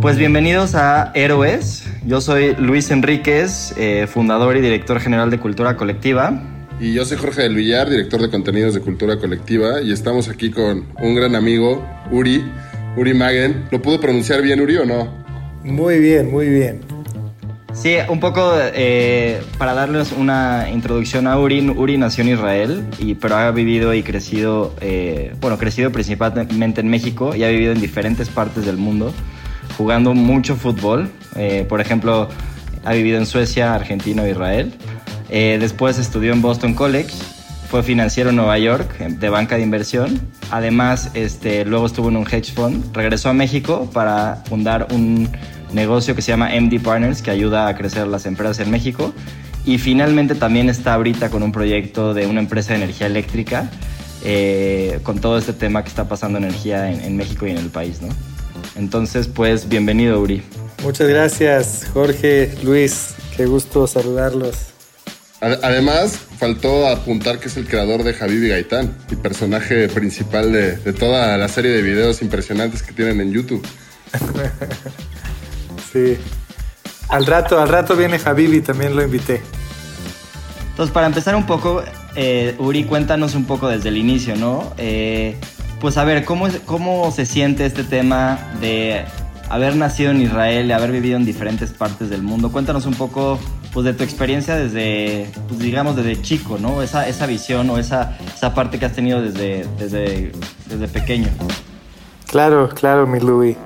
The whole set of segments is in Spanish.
Pues bienvenidos a Héroes. Yo soy Luis Enríquez, eh, fundador y director general de Cultura Colectiva. Y yo soy Jorge del Villar, director de contenidos de Cultura Colectiva, y estamos aquí con un gran amigo, Uri, Uri Magen. ¿Lo pudo pronunciar bien, Uri, o no? Muy bien, muy bien. Sí, un poco eh, para darles una introducción a Uri. Uri nació en Israel, y, pero ha vivido y crecido, eh, bueno, crecido principalmente en México y ha vivido en diferentes partes del mundo, jugando mucho fútbol. Eh, por ejemplo, ha vivido en Suecia, Argentina Israel. Eh, después estudió en Boston College, fue financiero en Nueva York de banca de inversión. Además, este, luego estuvo en un hedge fund. Regresó a México para fundar un negocio que se llama MD Partners, que ayuda a crecer las empresas en México. Y finalmente también está ahorita con un proyecto de una empresa de energía eléctrica, eh, con todo este tema que está pasando en energía en, en México y en el país, ¿no? Entonces, pues, bienvenido, Uri. Muchas gracias, Jorge, Luis. Qué gusto saludarlos. Ad- Además, faltó apuntar que es el creador de Habibi Gaitán y personaje principal de, de toda la serie de videos impresionantes que tienen en YouTube. Sí. Al rato, al rato viene Habibi, también lo invité. Entonces, para empezar un poco, eh, Uri, cuéntanos un poco desde el inicio, ¿no? Eh, pues a ver, ¿cómo, ¿cómo se siente este tema de haber nacido en Israel y haber vivido en diferentes partes del mundo? Cuéntanos un poco pues, de tu experiencia desde, pues, digamos, desde chico, ¿no? Esa, esa visión o esa, esa parte que has tenido desde, desde, desde pequeño. Claro, claro, mi Louis.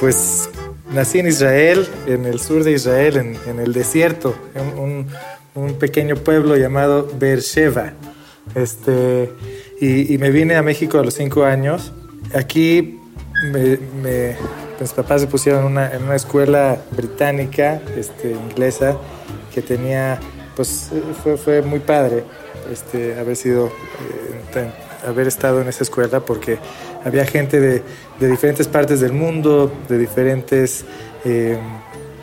Pues nací en Israel, en el sur de Israel, en, el desierto, en un, un pequeño pueblo llamado Beersheba. Este, y, y me vine a México a los cinco años. Aquí me, me- mis papás se pusieron una, en una escuela británica, este, inglesa, que tenía, pues fue, fue muy padre este, haber sido, eh, tan- haber estado en esa escuela porque había gente de, de diferentes partes del mundo, de diferentes eh,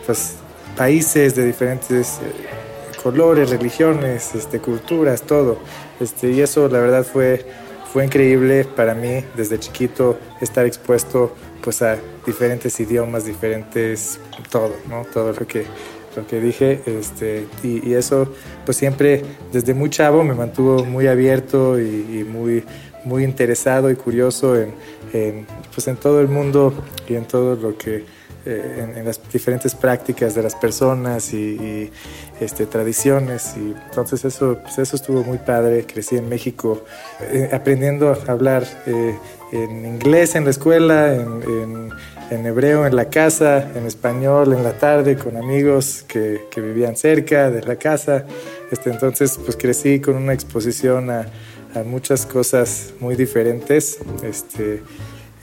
pues, países, de diferentes eh, colores, religiones, este, culturas, todo. Este, y eso la verdad fue, fue increíble para mí desde chiquito estar expuesto pues a diferentes idiomas, diferentes todo, ¿no? Todo lo que lo que dije, este, y, eso pues siempre desde muy chavo me mantuvo muy abierto y, muy, muy interesado y curioso en, pues en todo el mundo y en todo lo que, eh, en, las diferentes prácticas de las personas y, este, tradiciones y entonces eso, pues eso estuvo muy padre, crecí en México eh, aprendiendo a hablar eh, en inglés en la escuela, en, en en hebreo en la casa, en español en la tarde con amigos que, que vivían cerca de la casa. Este, entonces, pues crecí con una exposición a, a muchas cosas muy diferentes. Este,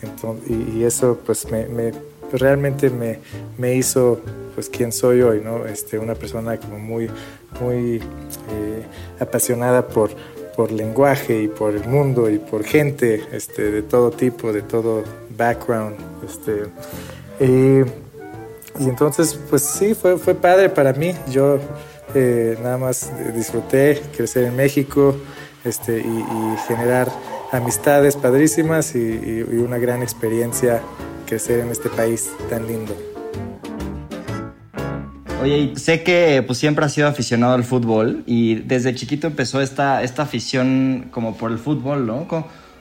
enton- y, y eso pues me, me- realmente me, me hizo pues quien soy hoy, ¿no? Este, una persona como muy, muy eh, apasionada por, por lenguaje y por el mundo y por gente este, de todo tipo, de todo background. Este, y, entonces, pues sí, fue, fue padre para mí. Yo eh, nada más disfruté crecer en México este, y, generar amistades padrísimas y una gran experiencia crecer en este país tan lindo. Oye, sé que pues siempre has sido aficionado al fútbol y desde chiquito empezó esta, esta afición como por el fútbol, ¿no?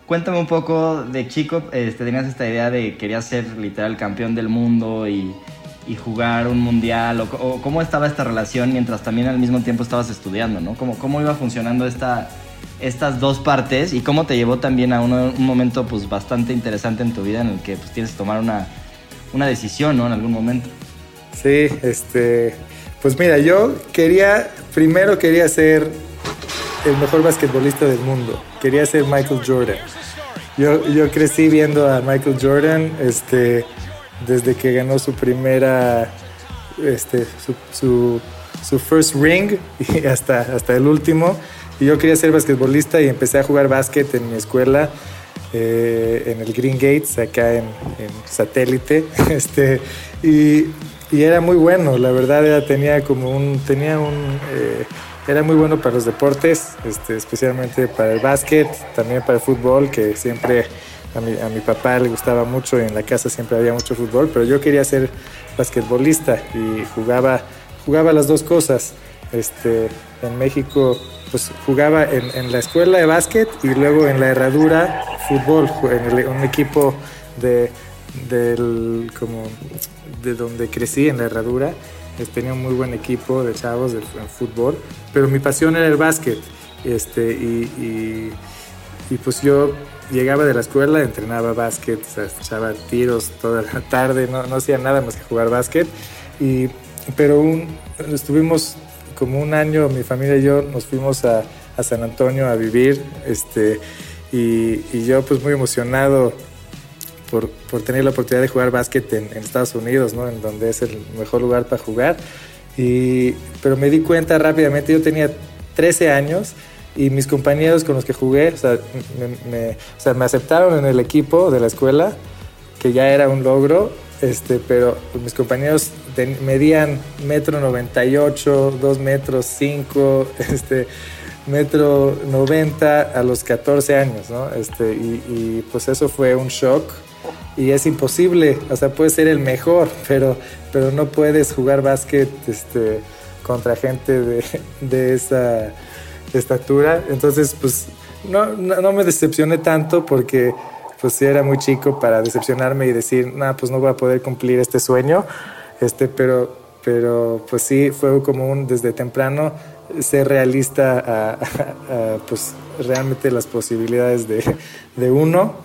Cuéntame un poco de chico, este, tenías esta idea de querías ser literal campeón del mundo y, jugar un mundial, o, cómo estaba esta relación mientras también al mismo tiempo estabas estudiando, ¿no? ¿Cómo, cómo iba funcionando esta, estas dos partes y cómo te llevó también a un momento pues bastante interesante en tu vida en el que pues tienes que tomar una, una decisión, ¿no? En algún momento. Sí, este, pues mira, yo quería, primero quería ser el mejor basquetbolista del mundo. Quería ser Michael Jordan. Yo, yo crecí viendo a Michael Jordan, este, desde que ganó su primera, este, su, su, first ring hasta, hasta el último. Y yo quería ser basquetbolista y empecé a jugar básquet en mi escuela. Eh, en el Green Gates, acá en, en satélite. Este, y y era muy bueno, la verdad era, tenía como un, tenía un, eh, era muy bueno para los deportes, este, especialmente para el básquet, también para el fútbol, que siempre a mi, a mi papá le gustaba mucho y en la casa siempre había mucho fútbol, pero yo quería ser basquetbolista y jugaba, jugaba las dos cosas. Este, en México pues jugaba en, en la escuela de básquet y luego en la herradura fútbol, en un equipo de, del, como de donde crecí, en la herradura. Tenía un muy buen equipo de chavos de, fútbol, pero mi pasión era el básquet. Este, y, y, pues yo llegaba de la escuela, entrenaba básquet, echaba tiros toda la tarde, no, no, hacía nada más que jugar básquet. Y, pero un, estuvimos como un año, mi familia y yo nos fuimos a, San Antonio a vivir. Este, y, y, yo pues muy emocionado por, por, tener la oportunidad de jugar básquet en, Estados Unidos, ¿no? En donde es el mejor lugar para jugar. Y, pero me di cuenta rápidamente, yo tenía 13 años y mis compañeros con los que jugué, o sea, me, o sea, me aceptaron en el equipo de la escuela, que ya era un logro, este, pero mis compañeros medían metro 98, 2 metros 5, este, metro 90 a los 14 años, ¿no? Este, y, y pues eso fue un shock y es imposible, o sea, puedes ser el mejor, pero, pero no puedes jugar básquet este, contra gente de, de esa estatura. Entonces, pues no, no, me decepcioné tanto porque pues era muy chico para decepcionarme y decir, no, pues no voy a poder cumplir este sueño, este, pero, pero pues sí fue como un desde temprano ser realista a, pues realmente las posibilidades de, de uno,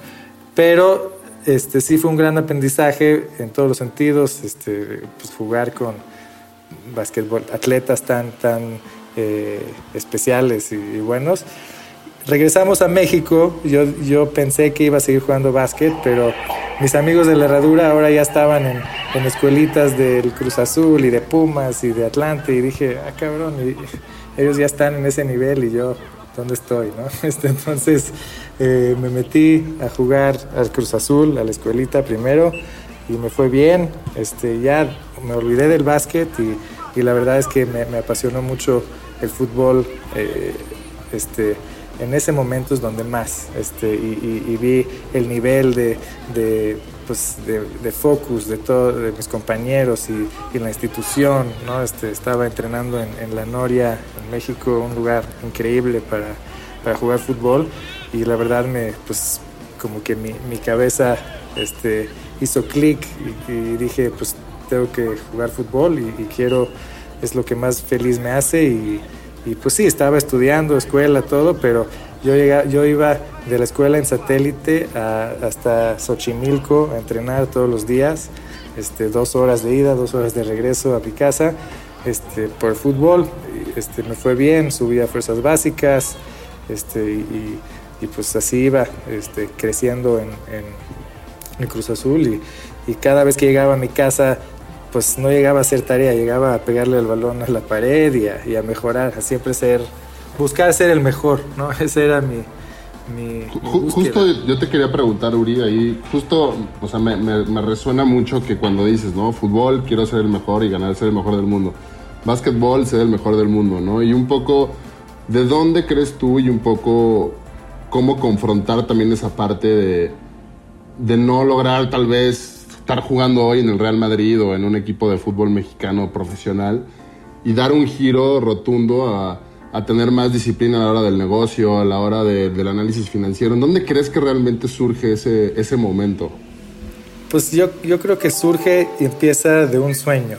pero este, sí fue un gran aprendizaje en todos los sentidos, este, pues jugar con basquetbol, atletas tan, tan eh, especiales y, buenos. Regresamos a México, yo, yo pensé que iba a seguir jugando básquet, pero mis amigos de la herradura ahora ya estaban en, en escuelitas del Cruz Azul y de Pumas y de Atlante y dije, ah cabrón, ellos ya están en ese nivel y yo dónde estoy, ¿no? Este, entonces eh, me metí a jugar al Cruz Azul, a la escuelita primero, y me fue bien. Este, ya me olvidé del básquet y, la verdad es que me, apasionó mucho el fútbol. Eh, este, en ese momento es donde más, este, y, vi el nivel de, de, pues, de, focus de todos de mis compañeros y, la institución, ¿no? Este, estaba entrenando en, en, La Noria, en México, un lugar increíble para, para jugar fútbol, y la verdad me, pues, como que mi, mi cabeza este, hizo clic y, dije, pues, tengo que jugar fútbol y, quiero, es lo que más feliz me hace y y pues sí, estaba estudiando, escuela, todo, pero yo, yo iba de la escuela en satélite hasta Xochimilco a entrenar todos los días, este, dos horas de ida, dos horas de regreso a mi casa, este, por fútbol. Este, me fue bien, subí a fuerzas básicas este, y, y pues así iba este, creciendo en, en, Cruz Azul y, y cada vez que llegaba a mi casa pues no llegaba a hacer tarea, llegaba a pegarle el balón a la pared y a, y a mejorar, a siempre ser, buscar ser el mejor, ¿no? Ese era mi, mi, justo yo te quería preguntar, Uri, ahí justo, o sea, me, me, resuena mucho que cuando dices, ¿no? Fútbol, quiero ser el mejor y ganar, ser el mejor del mundo. Básquetbol, ser el mejor del mundo, ¿no? Y un poco, ¿de dónde crees tú y un poco cómo confrontar también esa parte de, de no lograr tal vez estar jugando hoy en el Real Madrid o en un equipo de fútbol mexicano profesional y dar un giro rotundo a, a tener más disciplina a la hora del negocio, a la hora del análisis financiero. ¿En dónde crees que realmente surge ese, ese momento? Pues yo, yo creo que surge y empieza de un sueño,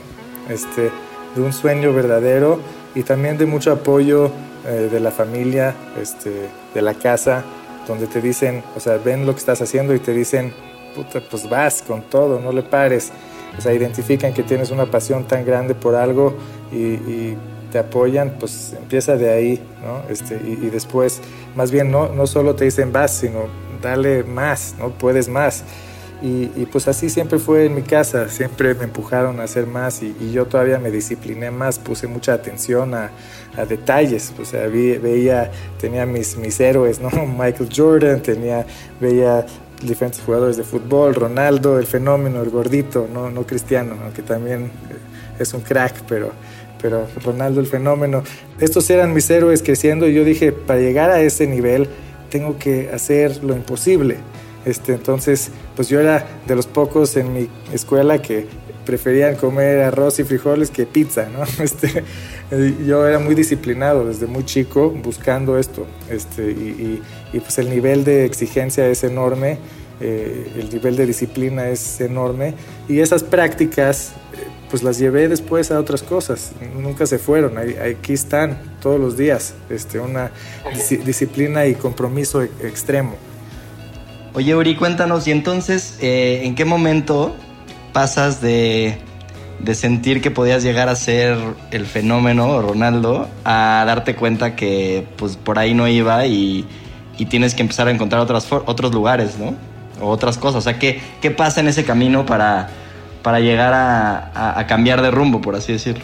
este, de un sueño verdadero y también de mucho apoyo eh, de la familia, este, de la casa, donde te dicen, o sea, ven lo que estás haciendo y te dicen, puta, pues vas con todo, no le pares. O sea, identifican que tienes una pasión tan grande por algo y, te apoyan, pues empieza de ahí, ¿no? Este, y, después, más bien, no, no solo te dicen vas, sino dale más, ¿no? Puedes más. Y, pues así siempre fue en mi casa, siempre me empujaron a hacer más y, yo todavía me discipliné más, puse mucha atención a, a detalles, o sea, veía, tenía mis, mis héroes, ¿no? Michael Jordan, tenía, veía diferentes jugadores de fútbol, Ronaldo, el fenómeno, el gordito, no, no Cristiano, aunque también eh, es un crack, pero, pero Ronaldo el fenómeno. Estos eran mis héroes creciendo y yo dije, para llegar a ese nivel tengo que hacer lo imposible. Este, entonces, pues yo era de los pocos en mi escuela que preferían comer arroz y frijoles que pizza, ¿no? Este, yo era muy disciplinado desde muy chico buscando esto, este, y, y, pues el nivel de exigencia es enorme, eh, el nivel de disciplina es enorme, y esas prácticas pues las llevé después a otras cosas, nunca se fueron, aquí están todos los días, este, una disciplina y compromiso e-, extremo. Oye, Uri, cuéntanos, y entonces, eh, ¿en qué momento pasas de, sentir que podías llegar a ser el fenómeno Ronaldo a darte cuenta que pues por ahí no iba y, tienes que empezar a encontrar otras otros lugares, ¿no? O otras cosas. O sea, ¿qué, qué pasa en ese camino para, para llegar a, cambiar de rumbo, por así decirlo?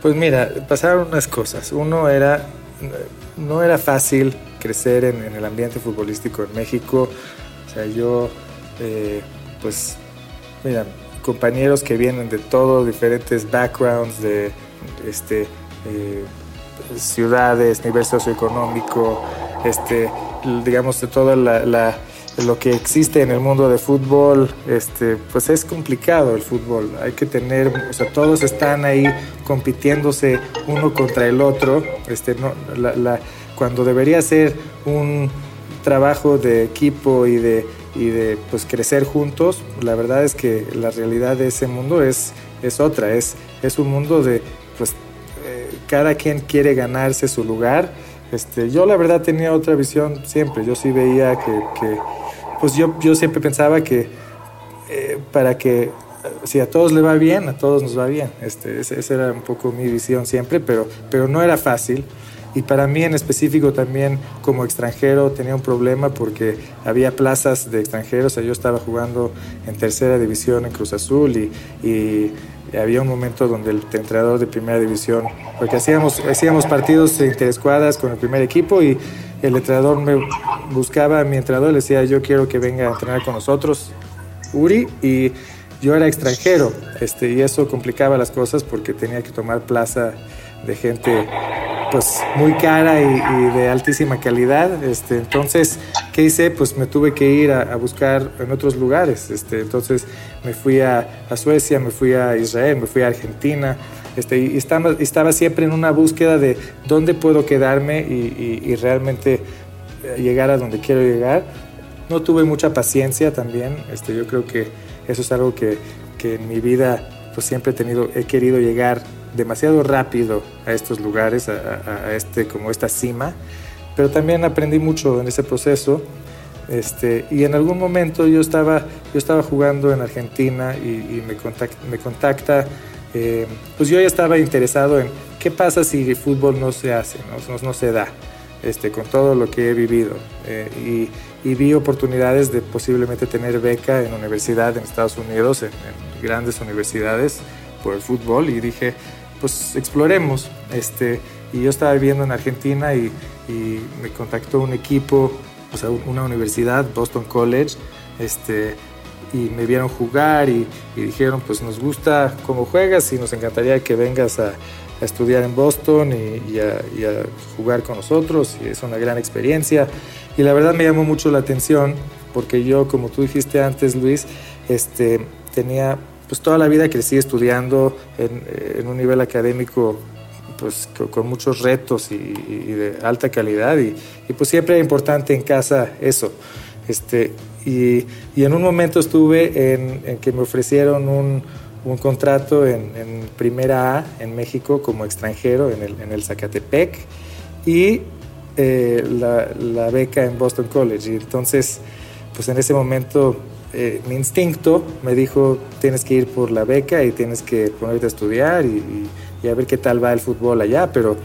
Pues mira, pasaron unas cosas. Uno era, no era fácil crecer en, el ambiente futbolístico en México. O sea, yo, eh, pues mira, compañeros que vienen de todos diferentes backgrounds, de este, eh, ciudades, nivel socioeconómico, este, digamos, de todo lo que existe en el mundo de fútbol, este, pues es complicado el fútbol. Hay que tener, o sea, todos están ahí compitiéndose uno contra el otro. Este, no, cuando debería ser un trabajo de equipo y de y de pues crecer juntos, la verdad es que la realidad de ese mundo es, es otra, es, es un mundo de pues eh, cada quien quiere ganarse su lugar. Este, yo la verdad tenía otra visión siempre, yo sí veía que, pues yo, yo siempre pensaba que eh, para que si a todos le va bien, a todos nos va bien. Este, esa era un poco mi visión siempre, pero, pero no era fácil. Y para mí en específico también como extranjero tenía un problema porque había plazas de extranjeros. yo estaba jugando en tercera división en Cruz Azul y, había un momento donde el entrenador de primera división, porque hacíamos, hacíamos partidos interescuadras con el primer equipo y el entrenador me buscaba a mi entrenador, le decía yo quiero que venga a entrenar con nosotros, Uri, y yo era extranjero, este, y eso complicaba las cosas porque tenía que tomar plaza de gente pues muy cara y, de altísima calidad. Este, entonces, ¿qué hice? Pues me tuve que ir a, buscar en otros lugares. Este, entonces me fui a, Suecia, me fui a Israel, me fui a Argentina. Este, y estaba, estaba siempre en una búsqueda de dónde puedo quedarme y, realmente llegar a donde quiero llegar. No tuve mucha paciencia también. Este, yo creo que eso es algo que, que en mi vida pues siempre he tenido, he querido llegar demasiado rápido a estos lugares, a, este, como esta cima, pero también aprendí mucho en ese proceso. Este, y en algún momento yo estaba, yo estaba jugando en Argentina y, me, contacta, me contacta eh, pues yo ya estaba interesado en qué pasa si el fútbol no se hace, no, no, se da, este, con todo lo que he vivido. Eh, y, y vi oportunidades de posiblemente tener beca en universidad en Estados Unidos, en, grandes universidades por el fútbol y dije, pues exploremos. Este, y yo estaba viviendo en Argentina y, y me contactó un equipo, o sea, una universidad, Boston College, este, y me vieron jugar y, dijeron, pues nos gusta cómo juegas y nos encantaría que vengas a, estudiar en Boston y, a, jugar con nosotros y es una gran experiencia. Y la verdad me llamó mucho la atención porque yo, como tú dijiste antes, Luis, este, tenía, pues toda la vida crecí estudiando en, un nivel académico pues con muchos retos y, de alta calidad y, y, pues siempre era importante en casa eso. Este, y, en un momento estuve en, que me ofrecieron un, contrato en, Primera A en México como extranjero en el, en el Zacatepec y eh, la, beca en Boston College. Y entonces, pues en ese momento eh, mi instinto me dijo, tienes que ir por la beca y tienes que ponerte a estudiar y, a ver qué tal va el fútbol allá, pero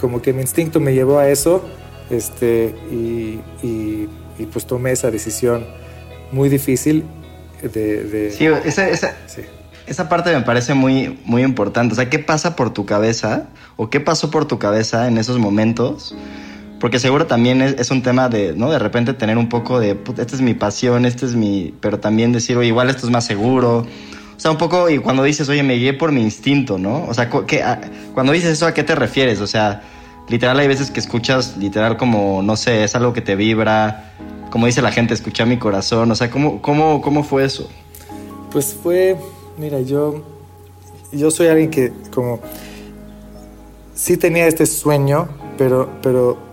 como que mi instinto me llevó a eso este, y y pues tomé esa decisión muy difícil de... sí, esa, esa, esa, parte me parece muy, muy importante. O sea, ¿qué pasa por tu cabeza o qué pasó por tu cabeza en esos momentos? Porque seguro también es, un tema de, ¿no? De repente tener un poco de, esta es mi pasión, este es mi... Pero también decir, oye, igual esto es más seguro. O sea, un poco, y cuando dices, oye, me guié por mi instinto, ¿no? O sea, ¿qué, cuando dices eso, ¿a qué te refieres? O sea, literal hay veces que escuchas literal como, no sé, es algo que te vibra, como dice la gente, escucha mi corazón, o sea, ¿cómo, cómo, cómo fue eso? Pues fue, mira, yo, yo soy alguien que como, sí tenía este sueño, pero, pero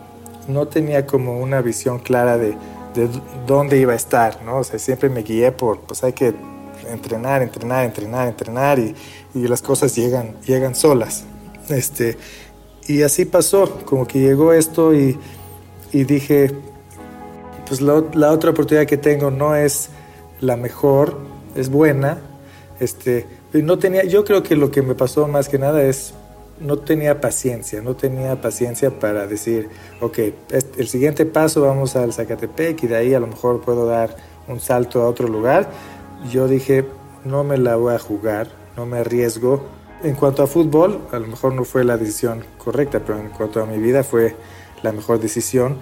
no tenía como una visión clara de, de dónde iba a estar, ¿no? O sea, siempre me guié por, pues hay que entrenar, entrenar, entrenar, entrenar y, y las cosas llegan, llegan solas. Este, y así pasó, como que llegó esto y, y dije, pues la, otra oportunidad que tengo no es la mejor, es buena. Este, no tenía, yo creo que lo que me pasó más que nada es no tenía paciencia, no tenía paciencia para decir, ok, el siguiente paso vamos al Zacatepec y de ahí a lo mejor puedo dar un salto a otro lugar. Yo dije, no me la voy a jugar, no me arriesgo, en cuanto a fútbol, a lo mejor no fue la decisión correcta, pero en cuanto a mi vida fue la mejor decisión.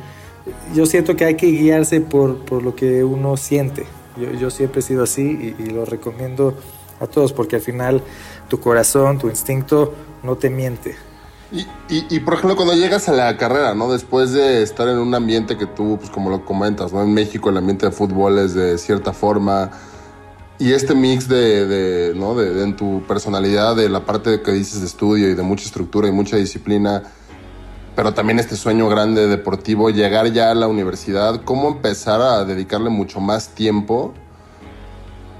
Yo siento que hay que guiarse por, por lo que uno siente. Yo, yo siempre he sido así y, lo recomiendo a todos porque al final tu corazón, tu instinto no te miente. Y, y, y, por ejemplo, cuando llegas a la carrera, ¿no? Después de estar en un ambiente que tú, pues como lo comentas, ¿no? En México el ambiente de fútbol es de cierta forma y este mix de, de ¿no? De, en tu personalidad, de la parte que dices de estudio y de mucha estructura y mucha disciplina, pero también este sueño grande deportivo, llegar ya a la universidad, ¿cómo empezar a dedicarle mucho más tiempo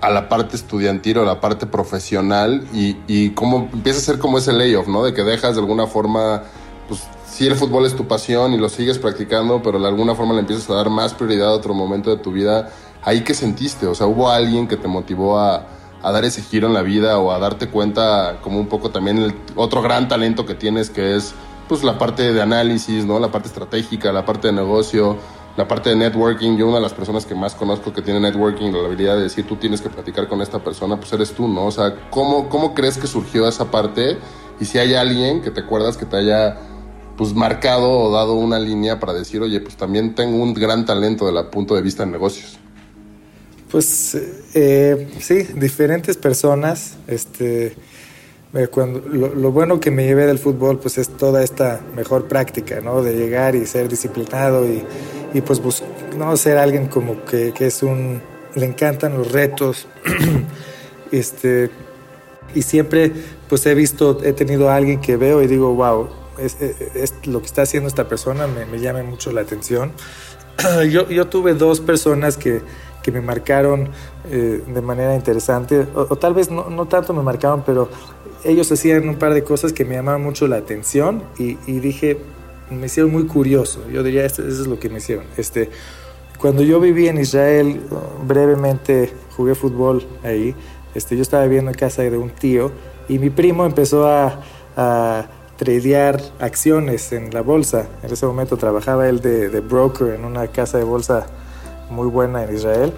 a la parte estudiantil o a la parte profesional y, y cómo empieza a ser como ese layoff, ¿no? De que dejas de alguna forma, pues sí el fútbol es tu pasión y lo sigues practicando, pero de alguna forma le empiezas a dar más prioridad a otro momento de tu vida ¿ahí qué sentiste? O sea, ¿hubo alguien que te motivó a, dar ese giro en la vida o a darte cuenta como un poco también el otro gran talento que tienes que es pues la parte de análisis, ¿no? La parte estratégica, la parte de negocio, la parte de networking. Yo una de las personas que más conozco que tiene networking, la habilidad de decir tú tienes que platicar con esta persona, pues eres tú, ¿no? O sea, ¿cómo, cómo crees que surgió esa parte? Y si hay alguien que te acuerdas que te haya pues marcado o dado una línea para decir, oye, pues también tengo un gran talento desde el punto de vista de negocios. Pues eh, sí, diferentes personas. Este, cuando, lo, bueno que me llevé del fútbol pues es toda esta mejor práctica, ¿no? De llegar y ser disciplinado y, y pues no ser alguien como que, que, es un... le encantan los retos. este, y siempre pues he visto, he tenido a alguien que veo y digo, wow, es, lo que está haciendo esta persona me, me llama mucho la atención. yo, yo tuve dos personas que que me marcaron eh, de manera interesante, o, tal vez no, no, tanto me marcaron, pero ellos hacían un par de cosas que me llamaban mucho la atención y, dije, me hicieron muy curioso, yo diría, eso, es lo que me hicieron. Este, cuando yo viví en Israel, brevemente jugué fútbol ahí, este, yo estaba viviendo en casa de un tío y mi primo empezó a, a tradear acciones en la bolsa. En ese momento trabajaba él de, de broker en una casa de bolsa muy buena en Israel.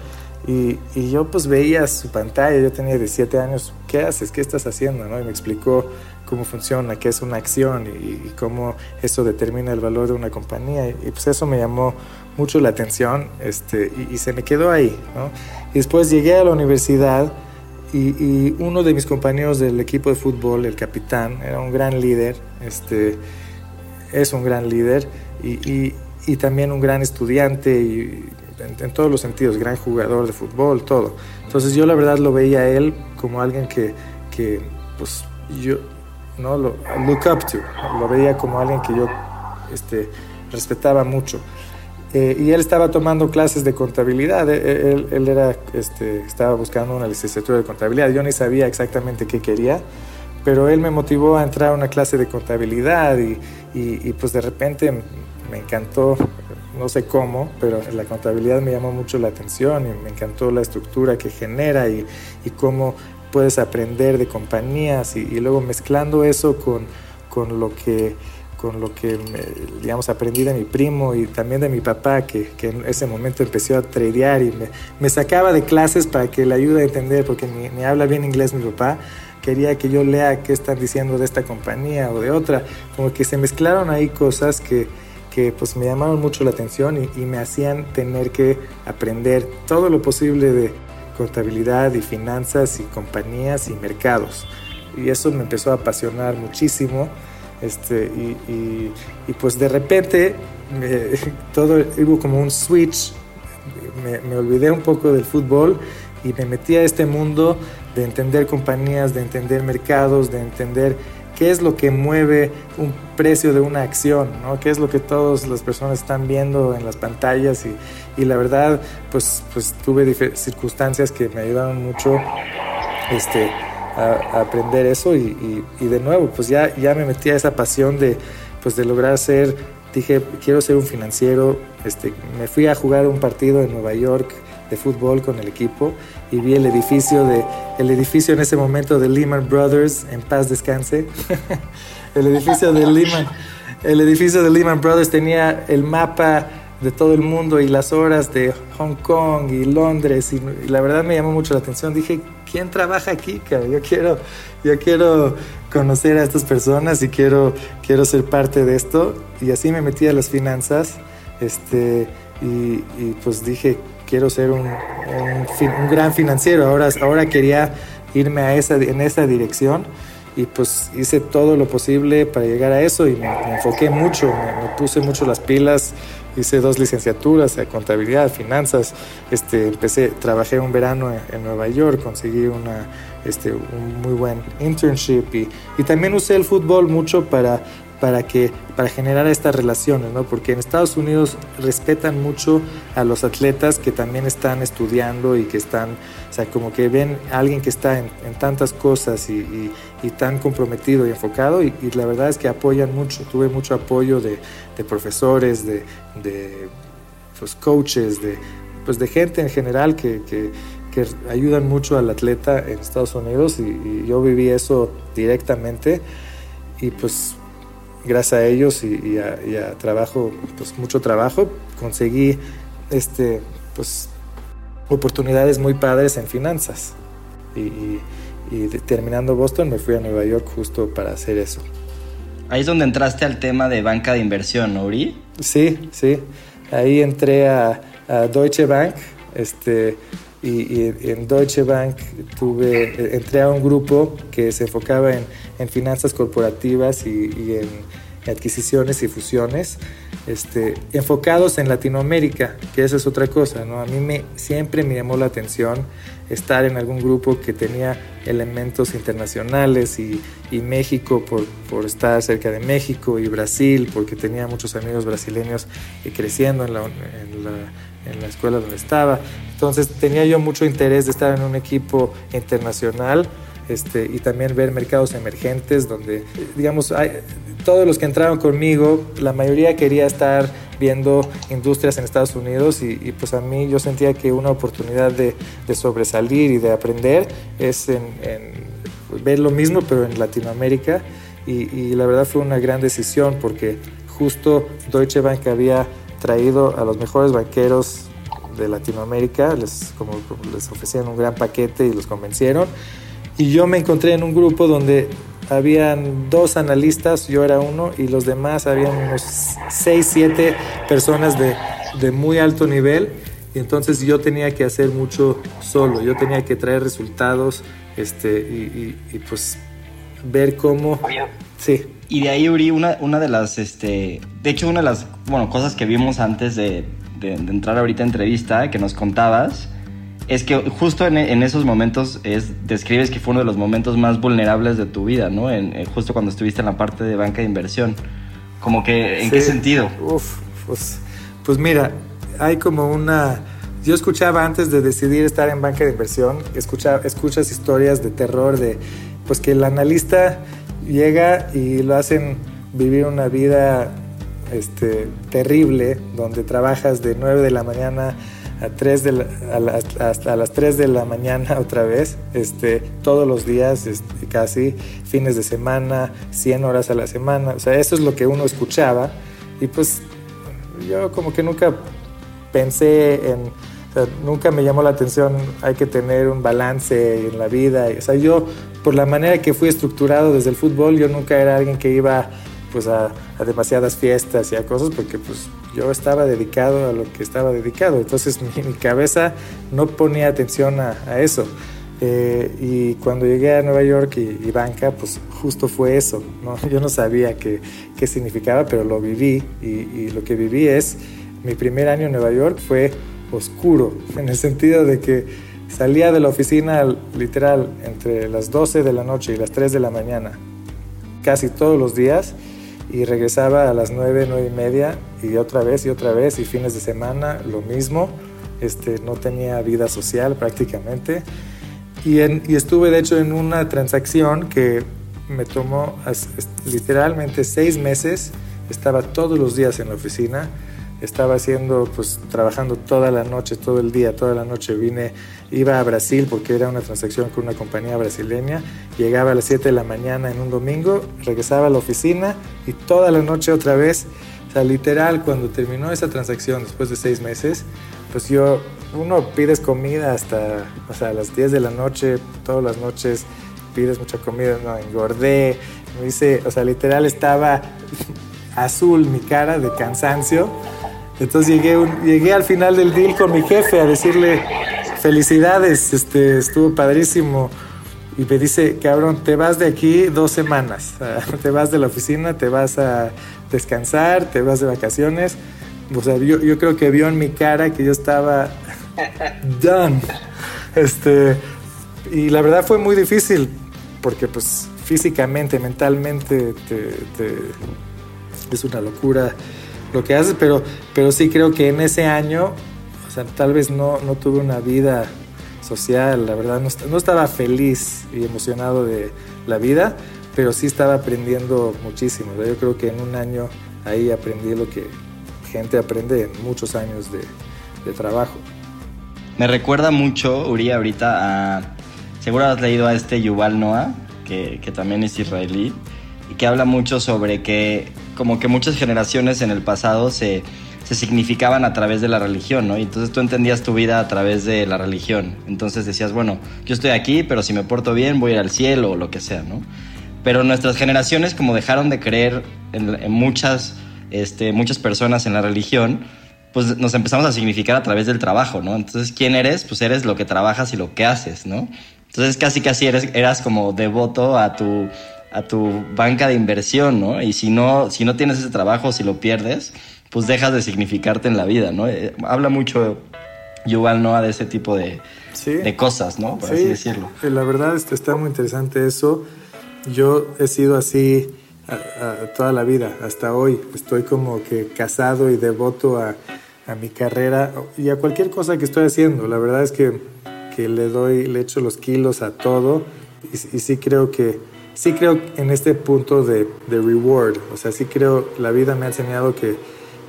Y, y, yo pues veía su pantalla, yo tenía 17 años, ¿qué haces? ¿Qué estás haciendo? ¿no? Y me explicó cómo funciona, qué es una acción y, cómo eso determina el valor de una compañía. Y, pues eso me llamó mucho la atención este, y, se me quedó ahí. ¿no? Y después llegué a la universidad y, uno de mis compañeros del equipo de fútbol, el capitán, era un gran líder, este, es un gran líder y, también un gran estudiante y en, todos los sentidos, gran jugador de fútbol, todo. Entonces yo la verdad lo veía a él como alguien que, que pues yo, ¿no? Lo look up to, lo veía como alguien que yo este, respetaba mucho. Eh, y él estaba tomando clases de contabilidad, él, él, era, este, estaba buscando una licenciatura de contabilidad, yo ni sabía exactamente qué quería, pero él me motivó a entrar a una clase de contabilidad y, y, pues de repente me encantó, no sé cómo, pero la contabilidad me llamó mucho la atención y me encantó la estructura que genera y, y cómo puedes aprender de compañías y, luego mezclando eso con, con lo que con lo que digamos aprendí de mi primo y también de mi papá que, que en ese momento empezó a tradear y me, me, sacaba de clases para que le ayude a entender porque ni, ni, habla bien inglés mi papá quería que yo lea qué están diciendo de esta compañía o de otra. Como que se mezclaron ahí cosas que, que pues me llamaron mucho la atención y, y me hacían tener que aprender todo lo posible de, contabilidad y finanzas y compañías y mercados. Y eso me empezó a apasionar muchísimo. Este, y, y, pues de repente todo hubo como un switch. Me, me olvidé un poco del fútbol y me metí a este mundo de entender compañías, de entender mercados, de entender qué es lo que mueve un precio de una acción, ¿no? qué es lo que todas las personas están viendo en las pantallas y, y la verdad pues, pues tuve circunstancias que me ayudaron mucho este, a, aprender eso y, y, de nuevo pues ya, ya me metí a esa pasión de, pues, de lograr ser, dije quiero ser un financiero, este, me fui a jugar un partido en Nueva York de fútbol con el equipo y vi el edificio de el edificio en ese momento de Lehman Brothers en paz descanse. El edificio de Lehman el edificio de Lehman Brothers tenía el mapa de todo el mundo y las horas de Hong Kong y Londres y, la verdad me llamó mucho la atención. Dije quién trabaja aquí yo quiero yo quiero conocer a estas personas y quiero quiero ser parte de esto. Y así me metí a las finanzas este y, y pues dije quiero ser un, un, gran financiero. Ahora, ahora quería irme a esa, en esa dirección y pues hice todo lo posible para llegar a eso y me, enfoqué mucho, me, puse mucho las pilas, hice dos licenciaturas de contabilidad, finanzas, este, empecé, trabajé un verano en, Nueva York, conseguí una, este, un muy buen internship y, y también usé el fútbol mucho para para, que, para generar estas relaciones, ¿no? porque en Estados Unidos respetan mucho a los atletas que también están estudiando y que están, o sea, como que ven a alguien que está en, tantas cosas y, y, tan comprometido y enfocado y, la verdad es que apoyan mucho, tuve mucho apoyo de, de profesores, de, de pues, coaches, de, pues, de gente en general que, que, que ayudan mucho al atleta en Estados Unidos y yo viví eso directamente y pues gracias a ellos y, a, trabajo, pues mucho trabajo, conseguí este, pues, oportunidades muy padres en finanzas. Y, terminando Boston me fui a Nueva York justo para hacer eso. Ahí es donde entraste al tema de banca de inversión, ¿no, Uri? Sí, sí. Ahí entré a, Deutsche Bank, este, y, en Deutsche Bank tuve, entré a un grupo que se enfocaba en, finanzas corporativas y, en adquisiciones y fusiones, este, enfocados en Latinoamérica, que eso es otra cosa, ¿no? A mí me, siempre me llamó la atención estar en algún grupo que tenía elementos internacionales y, y México por, por, estar cerca de México y Brasil porque tenía muchos amigos brasileños creciendo en la, en la, en la escuela donde estaba. Entonces tenía yo mucho interés de estar en un equipo internacional este, y también ver mercados emergentes donde, digamos, hay, todos los que entraron conmigo, la mayoría quería estar viendo industrias en Estados Unidos y, pues a mí yo sentía que una oportunidad de, sobresalir y de aprender es en, ver lo mismo pero en Latinoamérica y, la verdad fue una gran decisión porque justo Deutsche Bank había traído a los mejores banqueros de Latinoamérica, les, como, les ofrecían un gran paquete y los convencieron. Y yo me encontré en un grupo donde habían dos analistas, yo era uno, y los demás habían unos seis, siete personas de, de muy alto nivel. Y entonces yo tenía que hacer mucho solo, yo tenía que traer resultados este, y, y, pues ver cómo... Sí. Y de ahí, Uri, una, una de las, este, de hecho, una de las, bueno, cosas que vimos antes de, de, entrar ahorita a entrevista, que nos contabas, es que justo en, en, esos momentos es, describes que fue uno de los momentos más vulnerables de tu vida, ¿no? En, eh, justo cuando estuviste en la parte de banca de inversión. Como que, ¿en qué sentido? Uf, pues, pues mira, hay como una... Yo escuchaba antes de decidir estar en banca de inversión, escucha, escuchas historias de terror, de pues que el analista llega y lo hacen vivir una vida este, terrible, donde trabajas de 9 de la mañana a, 3 de hasta las 3 de la mañana otra vez, este, todos los días, este, casi fines de semana, 100 horas a la semana. O sea, eso es lo que uno escuchaba. Y pues yo como que nunca pensé en, o sea, nunca me llamó la atención, hay que tener un balance en la vida. O sea, yo, por la manera que fui estructurado desde el fútbol, yo nunca era alguien que iba pues a, a, demasiadas fiestas y a cosas porque pues yo estaba dedicado a lo que estaba dedicado. Entonces mi, mi cabeza no ponía atención a, a eso. Eh, y cuando llegué a Nueva York y, y, banca, pues justo fue eso. ¿no? Yo no sabía qué, qué significaba, pero lo viví y, y, lo que viví es, mi primer año en Nueva York fue oscuro, en el sentido de que salía de la oficina literal entre las 12 de la noche y las 3 de la mañana, casi todos los días, y regresaba a las 9, 9 y media y otra vez y otra vez y fines de semana lo mismo. Este, no tenía vida social prácticamente. Y, en, y estuve de hecho en una transacción que me tomó literalmente seis meses. Estaba todos los días en la oficina. Estaba haciendo, pues trabajando toda la noche, todo el día, toda la noche. Vine, iba a Brasil porque era una transacción con una compañía brasileña. Llegaba a las 7 de la mañana en un domingo, regresaba a la oficina y toda la noche otra vez. O sea, literal, cuando terminó esa transacción después de seis meses, pues yo, uno pides comida hasta, o sea, a las 10 de la noche, todas las noches pides mucha comida, no, engordé, me dice, o sea, literal estaba azul mi cara de cansancio. Entonces llegué, un, llegué al final del deal con mi jefe a decirle, felicidades, este, estuvo padrísimo. Y me dice, cabrón, te vas de aquí dos semanas. Te vas de la oficina, te vas a descansar, te vas de vacaciones. O sea, yo, yo creo que vio en mi cara que yo estaba done. Este, y la verdad fue muy difícil porque pues físicamente, mentalmente te, te, es una locura lo que haces, pero, pero sí creo que en ese año, o sea, tal vez no, no tuve una vida social, la verdad, no, no, estaba feliz y emocionado de la vida, pero sí estaba aprendiendo muchísimo. Yo creo que en un año ahí aprendí lo que gente aprende en muchos años de, de trabajo. Me recuerda mucho, Uri, ahorita a... Seguro has leído a este Yuval Noah, que, que también es israelí, y que habla mucho sobre que como que muchas generaciones en el pasado se, se significaban a través de la religión, ¿no? Y entonces tú entendías tu vida a través de la religión. Entonces decías, bueno, yo estoy aquí, pero si me porto bien voy al cielo o lo que sea, ¿no? Pero nuestras generaciones como dejaron de creer en, en muchas, este, muchas personas en la religión, pues nos empezamos a significar a través del trabajo, ¿no? Entonces, ¿quién eres? Pues eres lo que trabajas y lo que haces, ¿no? Entonces casi casi eres, eras como devoto a tu a tu banca de inversión, ¿no? Y si no, si no tienes ese trabajo, si lo pierdes, pues dejas de significarte en la vida, ¿no? Eh, habla mucho Yuval Noah de ese tipo de, sí. de cosas, ¿no? Por sí, así decirlo. La verdad este, está muy interesante eso. Yo he sido así a, a, toda la vida, hasta hoy. Estoy como que casado y devoto a, a, mi carrera y a cualquier cosa que estoy haciendo. La verdad es que, que le doy, le echo los kilos a todo y, y sí creo que sí creo en este punto de, de, reward, o sea, sí creo, la vida me ha enseñado que,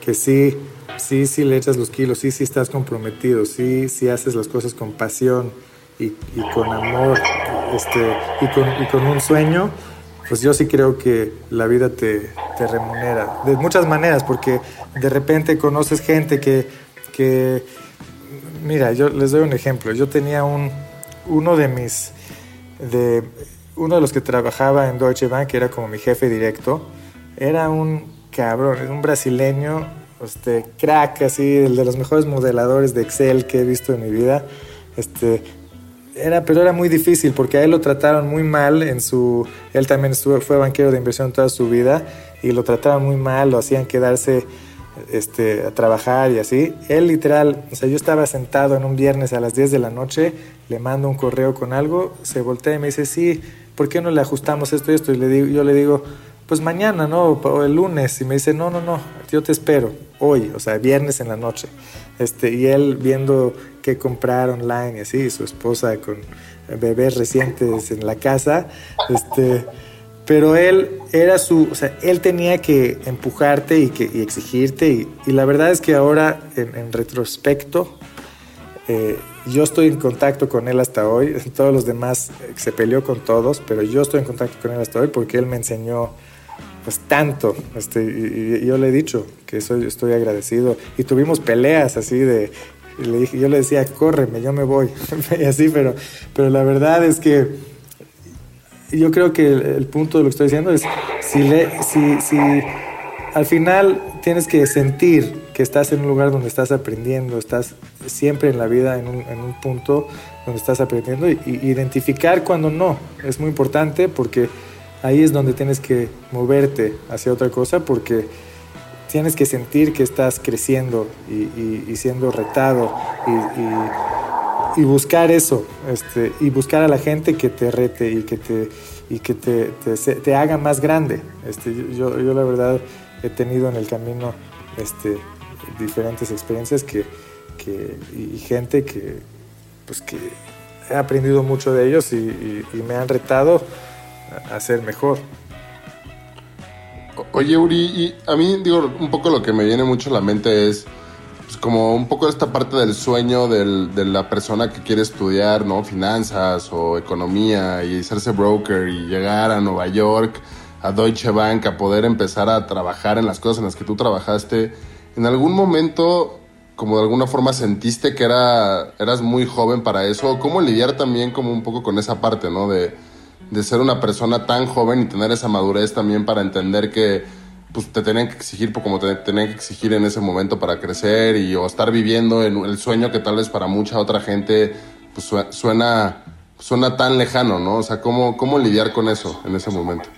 que sí, sí, sí le echas los kilos, sí, sí estás comprometido, sí, sí haces las cosas con pasión y, con amor este, y, con, y con un sueño, pues yo sí creo que la vida te, te remunera de muchas maneras, porque de repente conoces gente que, que mira, yo les doy un ejemplo. Yo tenía un, uno de mis, de, uno de los que trabajaba en Deutsche Bank, que era como mi jefe directo, era un cabrón, un brasileño, este, crack, así, el de los mejores modeladores de Excel que he visto en mi vida. Este, era, pero era muy difícil porque a él lo trataron muy mal en su... Él también estuvo, fue banquero de inversión toda su vida y lo trataban muy mal, lo hacían quedarse este, a trabajar y así. Él literal, o sea, yo estaba sentado en un viernes a las 10 de la noche, le mando un correo con algo, se voltea y me dice, sí, ¿por qué no le ajustamos esto y esto? Y le digo, yo le digo, pues mañana, ¿no? O el lunes. Y me dice, no, no, no, yo te espero, hoy, o sea, viernes en la noche. Este, y él viendo qué comprar online y así, su esposa con bebés recientes en la casa, este pero él era su, o sea, él tenía que empujarte y, que, exigirte y, la verdad es que ahora en, retrospecto eh, yo estoy en contacto con él hasta hoy, todos los demás eh, se peleó con todos, pero yo estoy en contacto con él hasta hoy porque él me enseñó pues tanto, este, y, yo le he dicho que soy, estoy agradecido. Y tuvimos peleas así de, yo le decía, córreme, yo me voy, y así, pero, pero la verdad es que yo creo que el, punto de lo que estoy diciendo es, si, le, si al final tienes que sentir que estás en un lugar donde estás aprendiendo, estás siempre en la vida en un, punto donde estás aprendiendo y, identificar cuando no. Es muy importante porque ahí es donde tienes que moverte hacia otra cosa porque tienes que sentir que estás creciendo y, siendo retado y buscar eso, este, y buscar a la gente que te rete y que te, haga más grande. Este, yo, la verdad he tenido en el camino este, diferentes experiencias que, que, y gente que, pues que he aprendido mucho de ellos y, me han retado a ser mejor. Oye, Uri, y a mí, digo, un poco lo que me viene mucho a la mente es pues como un poco esta parte del sueño de la persona que quiere estudiar, ¿no? Finanzas o economía y hacerse broker y llegar a Nueva York, a Deutsche Bank, a poder empezar a trabajar en las cosas en las que tú trabajaste. ¿En algún momento, como de alguna forma, sentiste que era, eras muy joven para eso? ¿Cómo lidiar también como un poco con esa parte, ¿no? De, de ser una persona tan joven y tener esa madurez también para entender que pues te tenían que exigir como te tenían que exigir en ese momento para crecer y o estar viviendo en el sueño que tal vez para mucha otra gente pues suena suena tan lejano, ¿no? O sea, ¿cómo, cómo lidiar con eso en ese momento?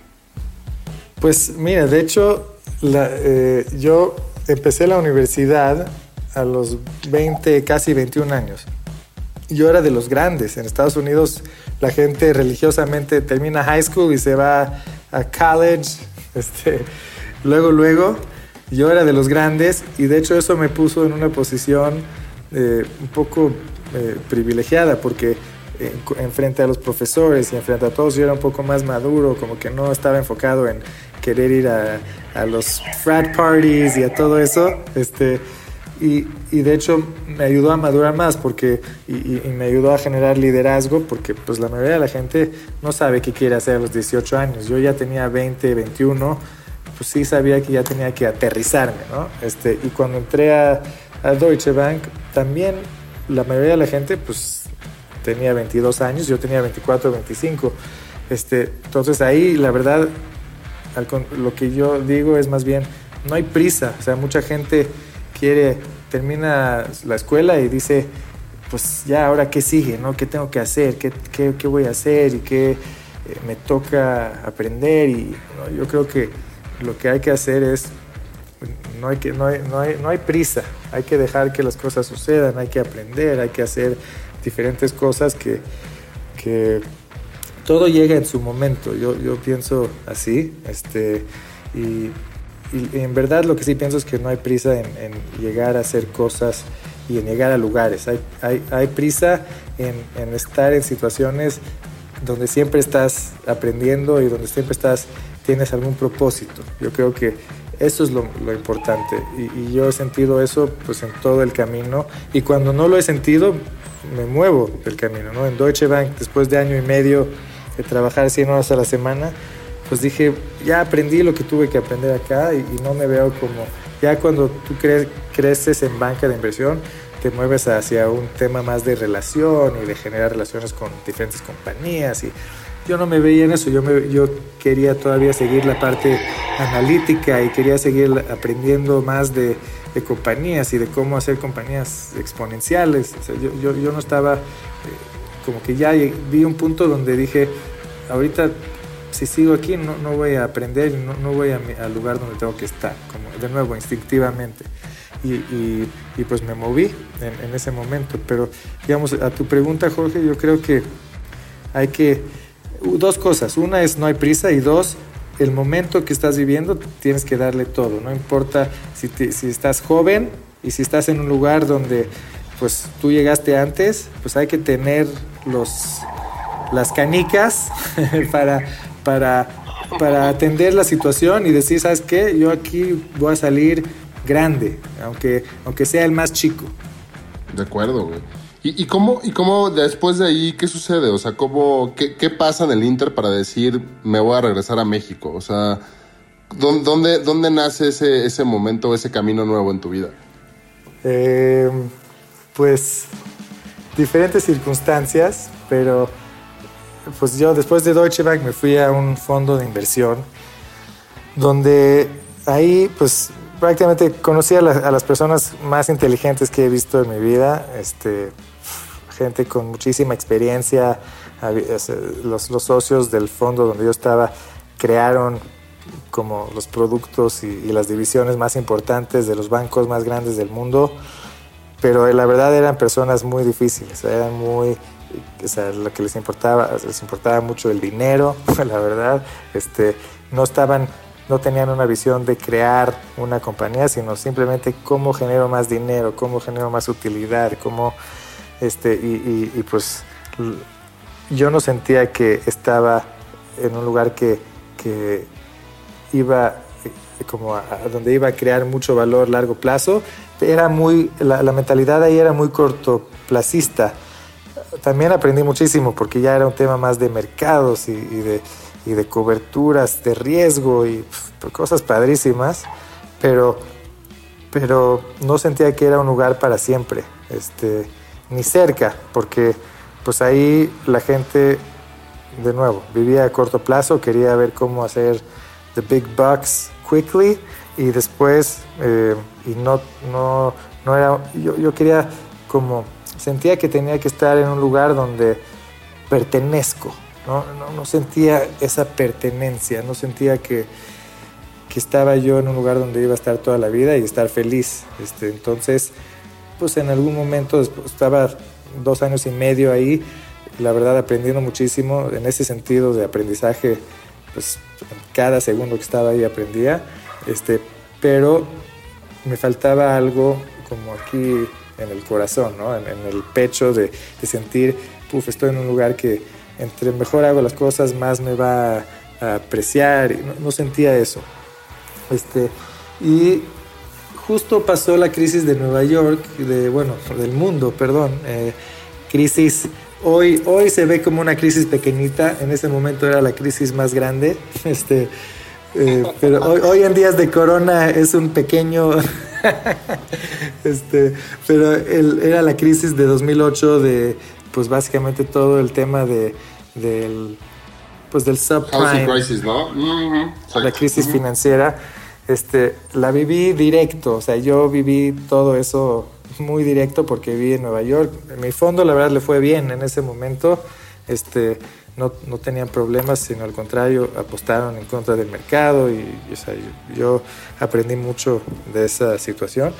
Pues mira, de hecho, eh, yo empecé la universidad a los 20, casi 21 años. Yo era de los grandes. En Estados Unidos la gente religiosamente termina high school y se va a college. Este, luego, luego, yo era de los grandes y de hecho eso me puso en una posición eh, un poco eh, privilegiada porque en, frente a los profesores y en frente a todos yo era un poco más maduro, como que no estaba enfocado en querer ir a, a los frat parties y a todo eso. Este, y, y, de hecho me ayudó a madurar más porque y, y, me ayudó a generar liderazgo porque pues la mayoría de la gente no sabe qué quiere hacer a los 18 años. Yo ya tenía 20, 21 pues sí sabía que ya tenía que aterrizarme, ¿no? Este, y cuando entré a, Deutsche Bank, también la mayoría de la gente, pues tenía 22 años, yo tenía 24, 25. Este, entonces ahí, la verdad, lo que yo digo es más bien, no hay prisa, o sea, mucha gente quiere, termina la escuela y dice, pues ya, ahora qué sigue, ¿no? ¿Qué tengo que hacer? ¿Qué, qué, qué voy a hacer? ¿Y qué eh, me toca aprender? Y yo creo que lo que hay que hacer es, no hay, que, no, hay, no, hay, no hay prisa, hay que dejar que las cosas sucedan, hay que aprender, hay que hacer diferentes cosas que, que todo llega en su momento, yo, yo pienso así, este, y, en verdad lo que sí pienso es que no hay prisa en, llegar a hacer cosas y en llegar a lugares, hay, hay, hay prisa en, en estar en situaciones donde siempre estás aprendiendo y donde siempre estás tienes algún propósito. Yo creo que eso es lo, importante y, yo he sentido eso pues en todo el camino y cuando no lo he sentido me muevo del camino. ¿no? En Deutsche Bank, después de año y medio de trabajar 100 horas a la semana, pues dije, ya aprendí lo que tuve que aprender acá y, no me veo como, ya cuando tú creces en banca de inversión, te mueves hacia un tema más de relación y de generar relaciones con diferentes compañías y yo no me veía en eso, yo, me, yo quería todavía seguir la parte analítica y quería seguir aprendiendo más de, de compañías y de cómo hacer compañías exponenciales. yo, yo, yo, no estaba, eh, como que ya vi un punto donde dije, ahorita si sigo aquí no, no voy a aprender, no, no voy al lugar donde tengo que estar, como de nuevo, instintivamente. Y, y, pues me moví en, en, ese momento. Pero digamos, a tu pregunta, Jorge, yo creo que hay que, dos cosas, una es no hay prisa y dos, el momento que estás viviendo tienes que darle todo, no importa si, si estás joven y si estás en un lugar donde pues tú llegaste antes, pues hay que tener los, las canicas para, para, para atender la situación y decir, ¿sabes qué? Yo aquí voy a salir grande, aunque, aunque sea el más chico. De acuerdo, güey. ¿Y, y, cómo, ¿Y cómo después de ahí qué sucede? O sea, ¿cómo, qué, qué, pasa en el Inter para decir me voy a regresar a México? O sea, ¿dónde, dónde nace ese, ese momento, ese camino nuevo en tu vida? Eh, pues diferentes circunstancias, pero pues yo después de Deutsche Bank me fui a un fondo de inversión donde ahí pues prácticamente conocí a, la, a, las personas más inteligentes que he visto en mi vida, este, gente con muchísima experiencia, los, los, socios del fondo donde yo estaba crearon como los productos y, y, las divisiones más importantes de los bancos más grandes del mundo, pero la verdad eran personas muy difíciles, eran muy, o sea, lo que les importaba, les importaba mucho el dinero, la verdad, este, no estaban no tenían una visión de crear una compañía, sino simplemente cómo genero más dinero, cómo genero más utilidad, cómo, este, y, y, y pues yo no sentía que estaba en un lugar que, que iba como a, a, donde iba a crear mucho valor a largo plazo, era muy, la, la mentalidad ahí era muy cortoplacista. También aprendí muchísimo porque ya era un tema más de mercados y, de y de coberturas de riesgo y pues, cosas padrísimas, pero, pero no sentía que era un lugar para siempre, este, ni cerca, porque pues ahí la gente, de nuevo, vivía a corto plazo, quería ver cómo hacer the big bucks quickly y después, eh, y no, no, no era, yo, yo quería como, sentía que tenía que estar en un lugar donde pertenezco, no, no, no, sentía esa pertenencia, no sentía que, que, estaba yo en un lugar donde iba a estar toda la vida y estar feliz. Este, entonces, pues en algún momento estaba dos años y medio ahí, la verdad aprendiendo muchísimo en ese sentido de aprendizaje, pues cada segundo que estaba ahí aprendía, este, pero me faltaba algo como aquí en el corazón, ¿no? en, en el pecho de, de sentir, puf, estoy en un lugar que entre mejor hago las cosas, más me va a apreciar. No, no sentía eso. Este, y justo pasó la crisis de Nueva York, de, bueno, del mundo, perdón. Eh, crisis, hoy, hoy se ve como una crisis pequeñita, en ese momento era la crisis más grande. Este, eh, pero hoy, hoy, en días de corona es un pequeño... este, pero el, era la crisis de 2008 de pues básicamente todo el tema de, del pues del subprime, crisis, ¿no? uh -huh. la crisis -huh. financiera, este, la viví directo, o sea, yo viví todo eso muy directo porque viví en Nueva York. En mi fondo, la verdad, le fue bien en ese momento, este, no, no tenían problemas, sino al contrario, apostaron en contra del mercado y, o sea, yo, aprendí mucho de esa situación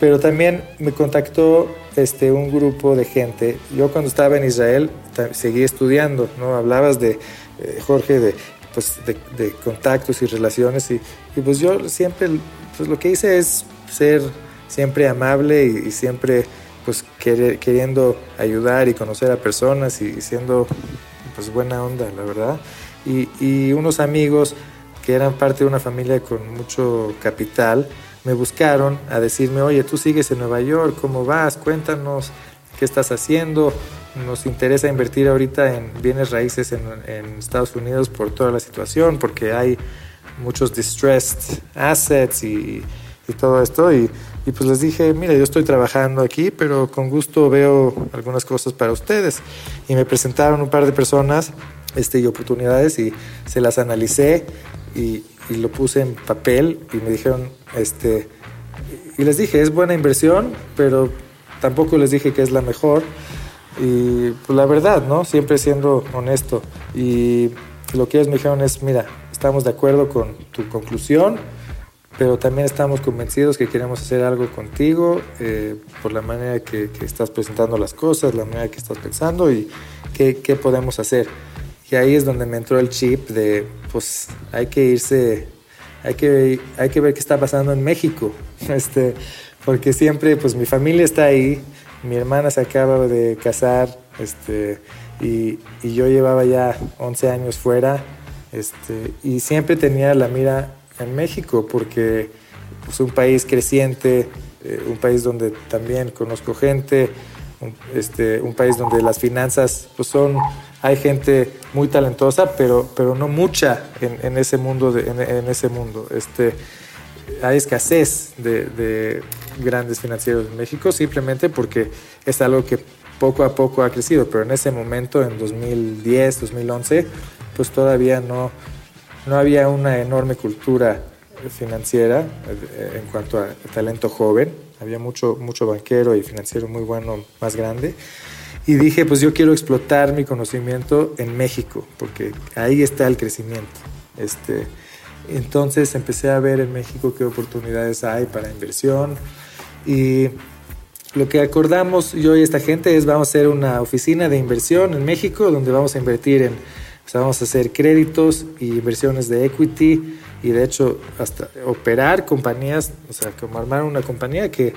pero también me contactó este, un grupo de gente. Yo cuando estaba en Israel seguí estudiando, ¿no? Hablabas de, eh, Jorge, de, pues, de, contactos y relaciones y, pues yo siempre, pues lo que hice es ser siempre amable y, y siempre pues queriendo ayudar y conocer a personas y, siendo pues buena onda, la verdad. Y, y unos amigos que eran parte de una familia con mucho capital, me buscaron a decirme, oye, tú sigues en Nueva York, ¿cómo vas? Cuéntanos qué estás haciendo. Nos interesa invertir ahorita en bienes raíces en, en Estados Unidos por toda la situación, porque hay muchos distressed assets y y todo esto. Y, y, pues les dije, mira, yo estoy trabajando aquí, pero con gusto veo algunas cosas para ustedes. Y me presentaron un par de personas este, y oportunidades y se las analicé y, y lo puse en papel y me dijeron, este, y les dije, es buena inversión, pero tampoco les dije que es la mejor. Y pues la verdad, ¿no? Siempre siendo honesto. Y lo que ellos me dijeron es, mira, estamos de acuerdo con tu conclusión, pero también estamos convencidos que queremos hacer algo contigo eh, por la manera que, que, estás presentando las cosas, la manera que estás pensando y qué, qué podemos hacer. Y ahí es donde me entró el chip de, pues hay que irse, hay que, hay que ver qué está pasando en México, este, porque siempre, pues mi familia está ahí, mi hermana se acaba de casar, este, y, y yo llevaba ya 11 años fuera, este, y siempre tenía la mira en México, porque es pues, un país creciente, eh, un país donde también conozco gente, un, este, un país donde las finanzas pues son hay gente muy talentosa, pero, pero no mucha en, en ese mundo. De, en, en, ese mundo. Este, hay escasez de, de, grandes financieros en México simplemente porque es algo que poco a poco ha crecido, pero en ese momento, en 2010, 2011, pues todavía no, no había una enorme cultura financiera eh, en cuanto a talento joven. Había mucho, mucho banquero y financiero muy bueno, más grande. Y dije, pues yo quiero explotar mi conocimiento en México, porque ahí está el crecimiento. Este, entonces empecé a ver en México qué oportunidades hay para inversión. Y lo que acordamos yo y esta gente es vamos a hacer una oficina de inversión en México, donde vamos a invertir en, o sea, vamos a hacer créditos y inversiones de equity y de hecho hasta operar compañías, o sea, como armar una compañía que,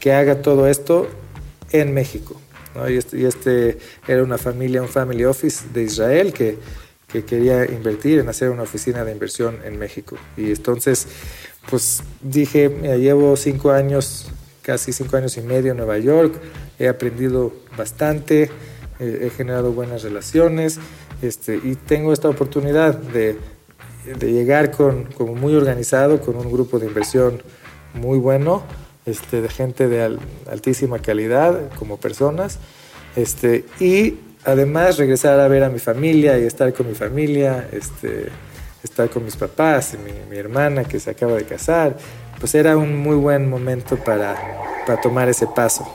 que haga todo esto en México. ¿no? Y, este, y, este, era una familia, un family office de Israel que, que quería invertir en hacer una oficina de inversión en México. Y entonces, pues dije, mira, llevo cinco años, casi cinco años y medio en Nueva York, he aprendido bastante, eh, he generado buenas relaciones este, y tengo esta oportunidad de, de llegar con, como muy organizado, con un grupo de inversión muy bueno este, de gente de al, altísima calidad como personas, este, y además regresar a ver a mi familia y estar con mi familia, este, estar con mis papás, mi, mi, hermana que se acaba de casar, pues era un muy buen momento para, para tomar ese paso.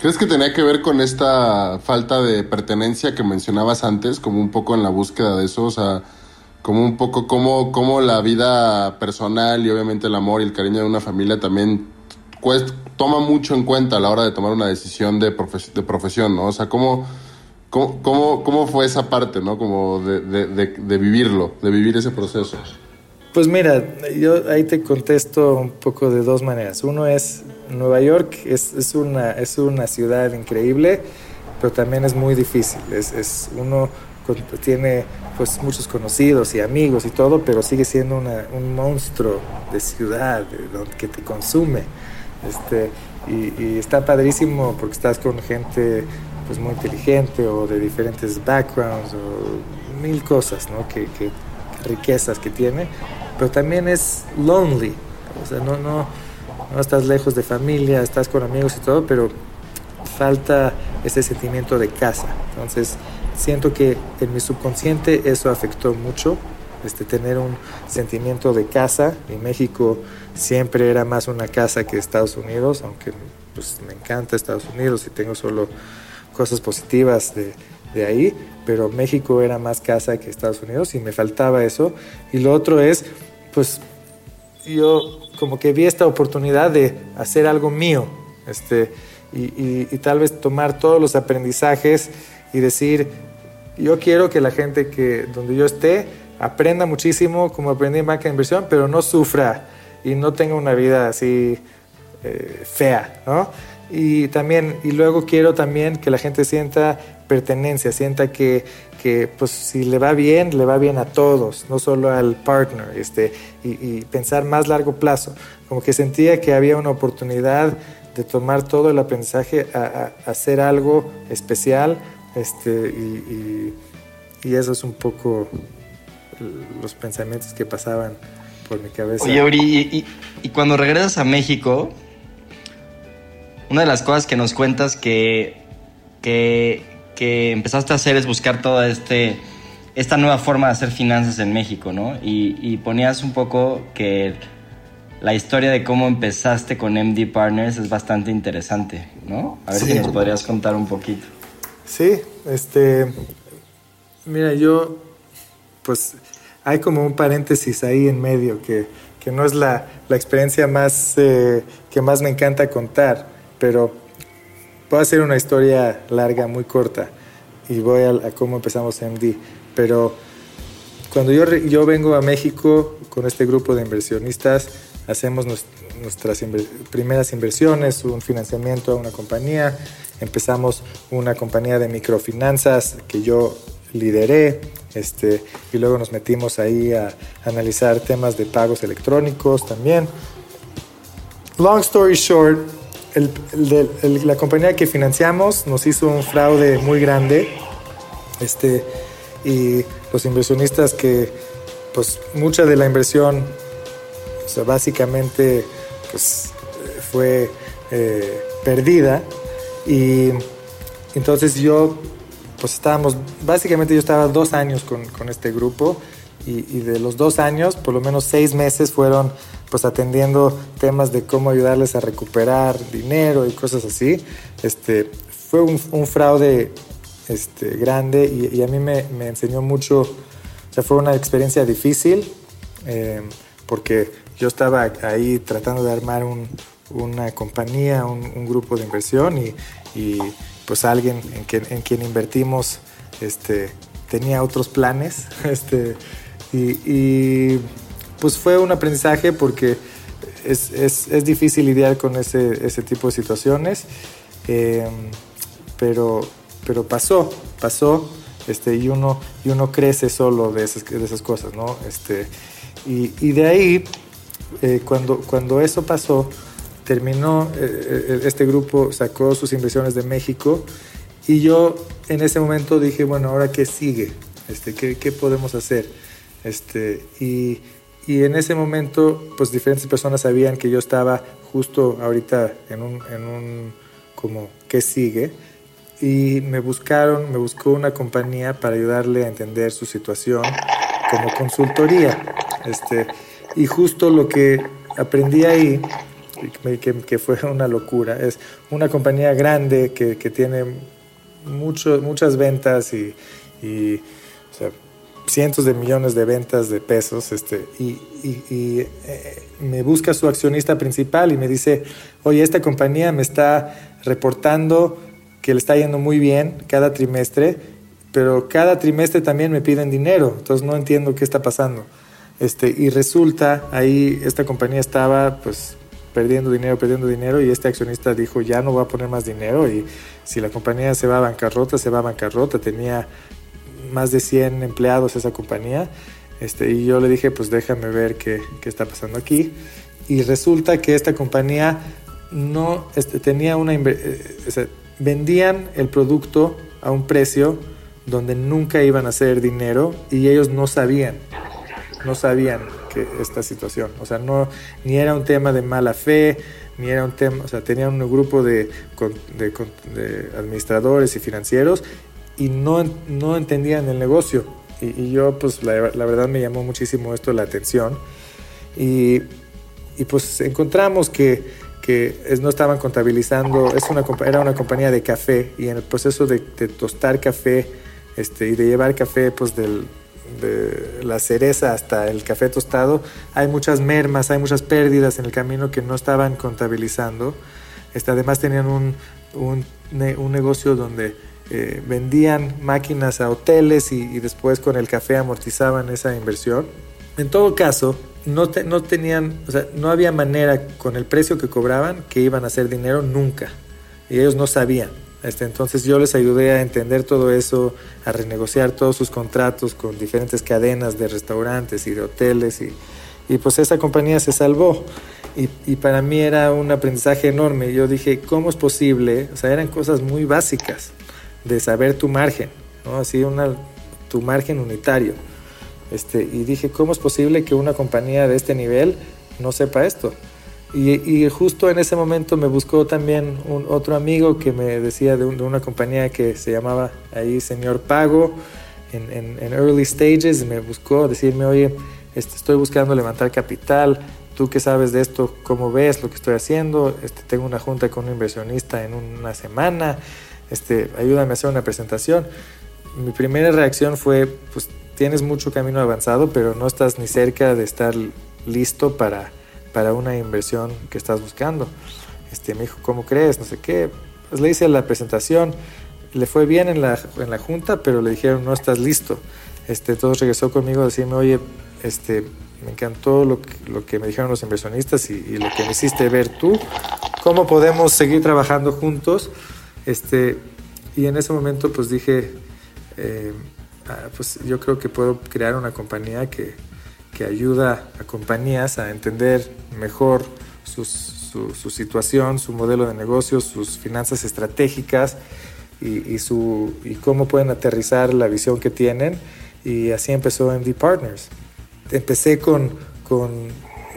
¿Crees que tenía que ver con esta falta de pertenencia que mencionabas antes, como un poco en la búsqueda de eso? O sea, como un poco como, como la vida personal y obviamente el amor y el cariño de una familia también pues, toma mucho en cuenta a la hora de tomar una decisión de, de profesión, ¿no? O sea, ¿cómo, cómo, cómo, cómo fue esa parte, ¿no? Como de, de, de, de, vivirlo, de vivir ese proceso. Pues mira, yo ahí te contesto un poco de dos maneras. Uno es, Nueva York es, una, es una ciudad increíble, pero también es muy difícil. Es, es uno tiene pues muchos conocidos y amigos y todo, pero sigue siendo una, un monstruo de ciudad que te consume. Este, y, está padrísimo porque estás con gente pues muy inteligente o de diferentes backgrounds o mil cosas, ¿no? Que, riquezas que tiene, pero también es lonely, o sea, no, no, no estás lejos de familia, estás con amigos y todo, pero falta ese sentimiento de casa. Entonces, siento que en mi subconsciente eso afectó mucho este, tener un sentimiento de casa. En México siempre era más una casa que Estados Unidos, aunque pues, me encanta Estados Unidos y tengo solo cosas positivas de, de ahí, pero México era más casa que Estados Unidos y me faltaba eso. Y lo otro es, pues yo como que vi esta oportunidad de hacer algo mío este, y, tal vez tomar todos los aprendizajes y decir, yo quiero que la gente que donde yo esté aprenda muchísimo como aprendí en banca de inversión, pero no sufra y no tenga una vida así eh, fea, ¿no? Y también, y luego quiero también que la gente sienta pertenencia, sienta que, que pues si le va bien, le va bien a todos, no solo al partner, este, y, pensar más largo plazo, como que sentía que había una oportunidad de tomar todo el aprendizaje a hacer algo especial, este, y, y, y eso es un poco los pensamientos que pasaban por mi cabeza. Oye, Uri, y, cuando regresas a México, una de las cosas que nos cuentas que, que, que empezaste a hacer es buscar toda este, esta nueva forma de hacer finanzas en México, ¿no? Y, y ponías un poco que la historia de cómo empezaste con MD Partners es bastante interesante, ¿no? A ver si nos podrías contar un poquito. Sí, este, mira, yo, pues hay como un paréntesis ahí en medio que, que no es la, la experiencia más, eh, que más me encanta contar, pero puedo hacer una historia larga, muy corta, y voy a, a cómo empezamos MD, pero cuando yo, yo vengo a México con este grupo de inversionistas, hacemos nuestras primeras inversiones, un financiamiento a una compañía, empezamos una compañía de microfinanzas que yo lideré, este, y luego nos metimos ahí a analizar temas de pagos electrónicos también. Long story short, la compañía que financiamos nos hizo un fraude muy grande, este, y los inversionistas que, pues mucha de la inversión o básicamente pues, fue eh, perdida. Y entonces yo pues estábamos, básicamente yo estaba dos años con, con este grupo y, y, de los dos años por lo menos seis meses fueron pues atendiendo temas de cómo ayudarles a recuperar dinero y cosas así. Este, fue un, un fraude este, grande y, a mí me, enseñó mucho, o sea, fue una experiencia difícil eh, porque yo estaba ahí tratando de armar una compañía, un, grupo de inversión y, pues alguien en, quien invertimos este, tenía otros planes este, y, pues fue un aprendizaje porque es, difícil lidiar con ese, tipo de situaciones, em, pero, pero pasó, pasó este, y, uno, y uno crece solo de esas, de esas cosas, ¿no? Este, y, y de ahí eh, cuando, cuando eso pasó, terminó, eh, eh, este grupo sacó sus inversiones de México y yo en ese momento dije, bueno, ahora qué sigue, este, ¿qué, qué podemos hacer? Este, y, y, en ese momento, pues diferentes personas sabían que yo estaba justo ahorita en un, en un como, ¿qué sigue? Y me buscaron, me buscó una compañía para ayudarle a entender su situación como consultoría. Este, y justo lo que aprendí ahí, que, que fue una locura, es una compañía grande que, que tiene mucho, muchas ventas y, y cientos de millones de ventas de pesos, este, y, eh, me busca su accionista principal y me dice, oye, esta compañía me está reportando que le está yendo muy bien cada trimestre, pero cada trimestre también me piden dinero, entonces no entiendo qué está pasando. Este, y resulta, ahí esta compañía estaba pues perdiendo dinero, perdiendo dinero y este accionista dijo ya no voy a poner más dinero y si la compañía se va a bancarrota, se va a bancarrota. Tenía más de 100 empleados esa compañía este, y yo le dije pues déjame ver qué, qué está pasando aquí. Y resulta que esta compañía no este, tenía una... Eh, vendían el producto a un precio donde nunca iban a hacer dinero y ellos no sabían no sabían que esta situación. O sea, no, ni era un tema de mala fe, ni era un tema, o sea, tenían un grupo de, administradores y financieros y no, no entendían el negocio. Y, yo, pues, la, verdad me llamó muchísimo esto la atención. Y, y pues encontramos que, que no estaban contabilizando, es una, era una compañía de café y en el proceso de, de tostar café este, y de llevar café pues del, de la cereza hasta el café tostado, hay muchas mermas, hay muchas pérdidas en el camino que no estaban contabilizando. Este, además tenían un, un, un negocio donde eh, vendían máquinas a hoteles y, y, después con el café amortizaban esa inversión. En todo caso, no, no tenían, o sea, no había manera con el precio que cobraban que iban a hacer dinero nunca. Y ellos no sabían. Este, entonces yo les ayudé a entender todo eso, a renegociar todos sus contratos con diferentes cadenas de restaurantes y de hoteles y, y pues esa compañía se salvó. Y, y, para mí era un aprendizaje enorme. Yo dije, ¿cómo es posible? O sea, eran cosas muy básicas de saber tu margen, ¿no? Así una, tu margen unitario. Este, y dije, ¿cómo es posible que una compañía de este nivel no sepa esto? Y, justo en ese momento me buscó también un, otro amigo que me decía de, una compañía que se llamaba ahí Señor Pago, en, en, Early Stages, me buscó decirme, oye, este, estoy buscando levantar capital, tú qué sabes de esto, cómo ves lo que estoy haciendo, este, tengo una junta con un inversionista en una semana, este, ayúdame a hacer una presentación. Mi primera reacción fue, pues tienes mucho camino avanzado, pero no estás ni cerca de estar listo para para una inversión que estás buscando. Este, me dijo, ¿cómo crees? No sé qué. Pues le hice la presentación, le fue bien en la, en la junta, pero le dijeron, no estás listo. Este, entonces regresó conmigo a decirme, oye, este, me encantó lo que, lo que me dijeron los inversionistas y, lo que me hiciste ver tú. ¿Cómo podemos seguir trabajando juntos? Este, y en ese momento pues dije, eh, ah, pues yo creo que puedo crear una compañía que, que ayuda a compañías a entender mejor su, situación, su modelo de negocios, sus finanzas estratégicas y, su, y cómo pueden aterrizar la visión que tienen. Y así empezó MD Partners. Empecé con, con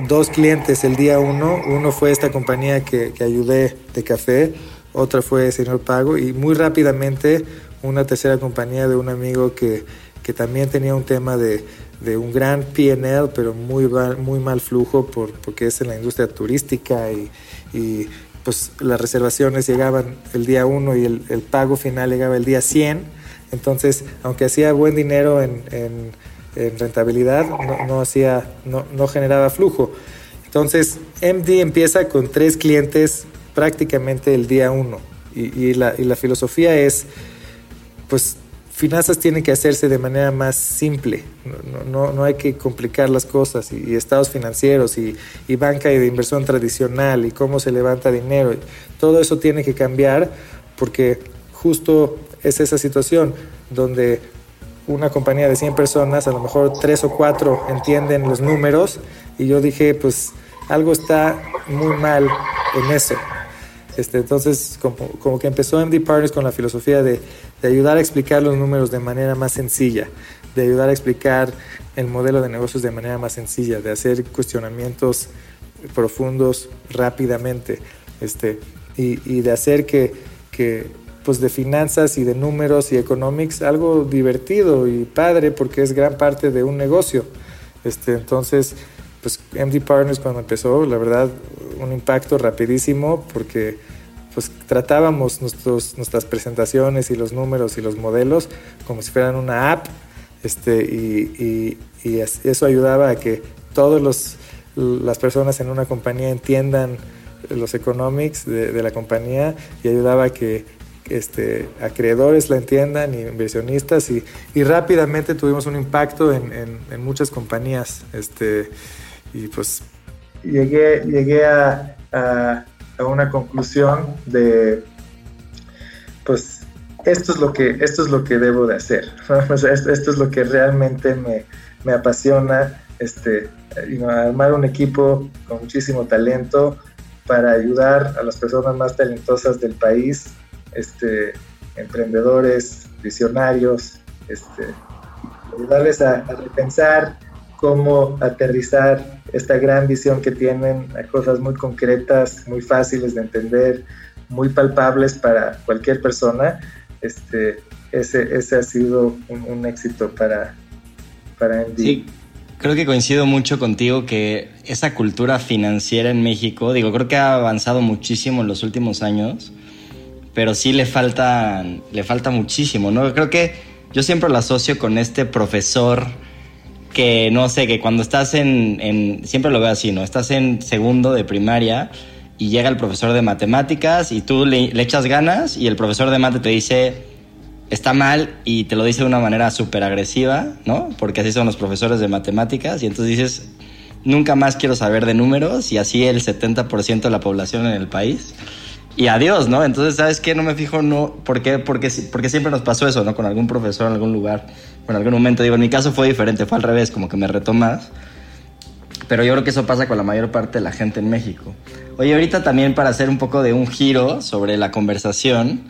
dos clientes el día uno. Uno fue esta compañía que, que ayudé de café, otra fue Señor Pago y muy rápidamente una tercera compañía de un amigo que, que también tenía un tema de, de un gran PNL, pero muy, muy mal flujo por, porque es en la industria turística y, y pues las reservaciones llegaban el día 1 y el, el, pago final llegaba el día 100. Entonces, aunque hacía buen dinero en, en, en rentabilidad, no, hacía, no, no generaba flujo. Entonces, MD empieza con tres clientes prácticamente el día 1 y, y, la, y la filosofía es, pues finanzas tienen que hacerse de manera más simple, no, no, hay que complicar las cosas y, estados financieros y, y, banca de inversión tradicional y cómo se levanta dinero, todo eso tiene que cambiar porque justo es esa situación donde una compañía de 100 personas, a lo mejor 3 o 4 entienden los números y yo dije, pues algo está muy mal en eso. Este, entonces, como, que empezó MD Partners con la filosofía de, ayudar a explicar los números de manera más sencilla, de ayudar a explicar el modelo de negocios de manera más sencilla, de hacer cuestionamientos profundos rápidamente, este, y, y de hacer que, que, pues de finanzas y de números y economics algo divertido y padre porque es gran parte de un negocio. Este, entonces, pues MD Partners cuando empezó, la verdad, un impacto rapidísimo porque pues tratábamos nuestros, nuestras presentaciones y los números y los modelos como si fueran una app este, y, y, eso ayudaba a que todas las personas en una compañía entiendan los economics de, la compañía y ayudaba a que este, acreedores la entiendan y inversionistas y, y rápidamente tuvimos un impacto en, en, en muchas compañías. Este, y pues llegué, llegué a, a, una conclusión de, pues, esto es lo que, esto es lo que debo de hacer, esto, es lo que realmente me, me apasiona, este, armar un equipo con muchísimo talento para ayudar a las personas más talentosas del país, este, emprendedores, visionarios, este, ayudarles a, a repensar cómo aterrizar esta gran visión que tienen a cosas muy concretas, muy fáciles de entender, muy palpables para cualquier persona. Este, ese, ese ha sido un, éxito para, para Sí, creo que coincido mucho contigo que esa cultura financiera en México, digo, creo que ha avanzado muchísimo en los últimos años, pero sí le falta, le falta muchísimo, ¿no? Creo que yo siempre lo asocio con este profesor que no sé, que cuando estás en, siempre lo veo así, ¿no? Estás en segundo de primaria y llega el profesor de matemáticas y tú le, echas ganas y el profesor de mate te dice, está mal y te lo dice de una manera súper agresiva, ¿no? Porque así son los profesores de matemáticas y entonces dices, nunca más quiero saber de números y así el 70% de la población en el país. Y adiós, ¿no? Entonces, ¿sabes qué? No me fijo, no, ¿por qué? Porque, porque siempre nos pasó eso, ¿no? Con algún profesor en algún lugar en algún momento. Digo, en mi caso fue diferente, fue al revés, como que me retó más. Pero yo creo que eso pasa con la mayor parte de la gente en México. Oye, ahorita también para hacer un poco de un giro sobre la conversación,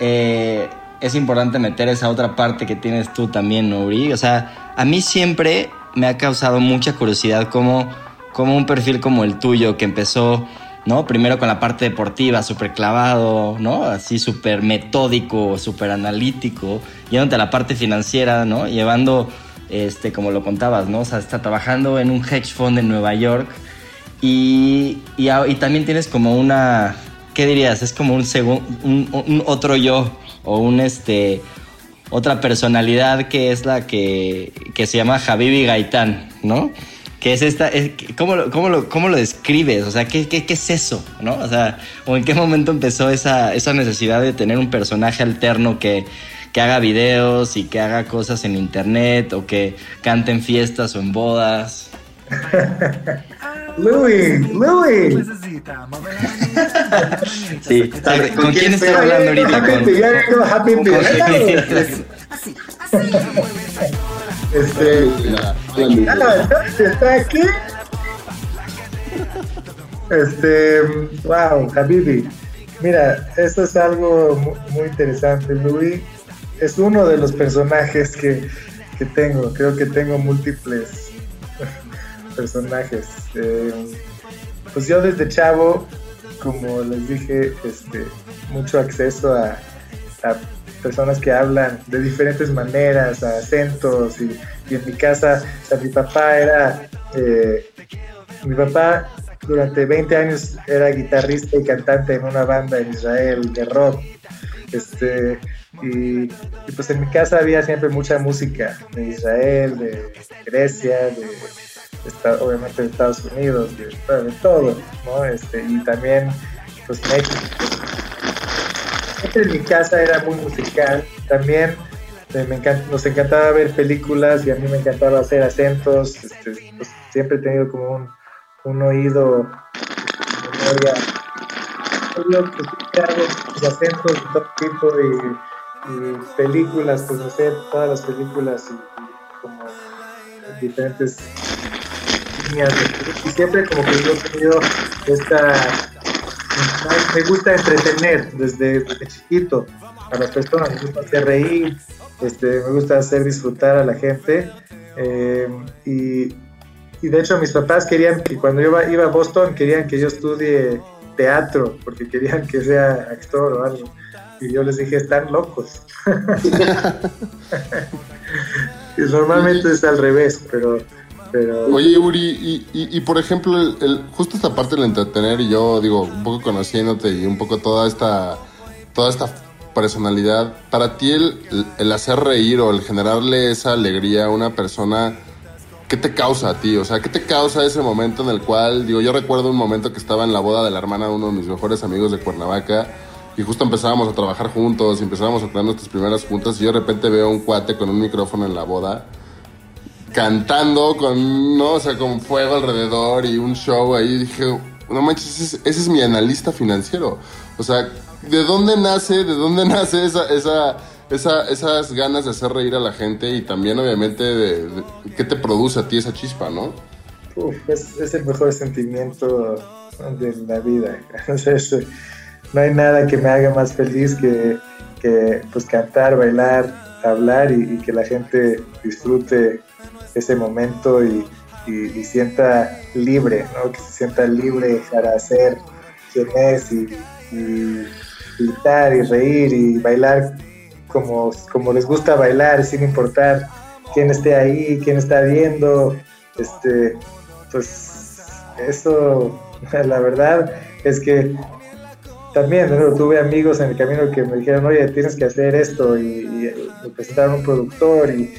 eh, es importante meter esa otra parte que tienes tú también, ¿no, Uri? O sea, a mí siempre me ha causado mucha curiosidad cómo, cómo un perfil como el tuyo, que empezó, ¿no? Primero con la parte deportiva, súper clavado, ¿no? Así súper metódico, súper analítico, yéndote a la parte financiera, ¿no? Llevando, este, como lo contabas, ¿no? O sea, está trabajando en un hedge fund en Nueva York y, y, también tienes como una, ¿qué dirías? Es como un, un, un otro yo o un este otra personalidad que es la que, que se llama Javibi Gaitán, ¿no? Que es esta, es, ¿cómo, lo, cómo, lo, ¿cómo lo describes? O sea, ¿qué, qué, qué es eso? ¿no? O sea, ¿o en qué momento empezó esa, esa necesidad de tener un personaje alterno que, que haga videos y que haga cosas en internet o que cante en fiestas o en bodas? Louis, Louis. Sí, ¿con, quién estoy hablando ahorita? Con, Happy Este, ¿está aquí? Este, wow, Habibi. Mira, esto es algo muy interesante. Louis es uno de los personajes que, que tengo. Creo que tengo múltiples personajes. Eh, pues yo desde chavo, como les dije, este, mucho acceso a, personas que hablan de diferentes maneras, acentos, y, en mi casa, mi papá era, eh, mi papá durante 20 años era guitarrista y cantante en una banda en Israel de rock. Este, y, pues en mi casa había siempre mucha música de Israel, de Grecia, de obviamente de Estados Unidos, de, de todo, ¿no? Este, y también, pues México. En mi casa era muy musical, también. Me nos encantaba ver películas y a mí me encantaba hacer acentos, este, pues, siempre he tenido como un, un oído, memoria, oído que acentos de todo tipo y, películas, pues no sé, todas las películas y como diferentes y siempre como que yo he tenido esta me gusta entretener desde, chiquito a las personas, me gusta hacer reír, este, me gusta hacer disfrutar a la gente eh, y, y, de hecho mis papás querían que cuando yo iba, a Boston querían que yo estudie teatro porque querían que sea actor o algo. Y yo les dije están locos y normalmente es al revés pero Oye, Uri, y, por ejemplo, justo esta parte del entretener, y yo digo, un poco conociéndote y un poco toda esta, toda esta personalidad, para ti el, el hacer reír o el generarle esa alegría a una persona, ¿qué te causa a ti? O sea, ¿qué te causa ese momento en el cual, digo, yo recuerdo un momento que estaba en la boda de la hermana de uno de mis mejores amigos de Cuernavaca, y justo empezábamos a trabajar juntos, y empezábamos a tener nuestras primeras juntas, y yo de repente veo un cuate con un micrófono en la boda cantando con, no, o sea, con fuego alrededor y un show ahí. Dije, no manches, ese es, mi analista financiero. O sea, ¿de dónde nace, de dónde nace esa, esa, esa, esas ganas de hacer reír a la gente y también, obviamente, de, qué te produce a ti esa chispa, no? Es, el mejor sentimiento de la vida. no hay nada que me haga más feliz que, que pues, cantar, bailar, hablar y que la gente disfrute ese momento y, sienta libre, ¿no? que se sienta libre para hacer quien es y, gritar y reír y bailar como, como les gusta bailar sin importar quién esté ahí, quién está viendo. Este, pues eso, la verdad es que también tuve amigos en el camino que me dijeron, oye, tienes que hacer esto y, y me presentaron un productor y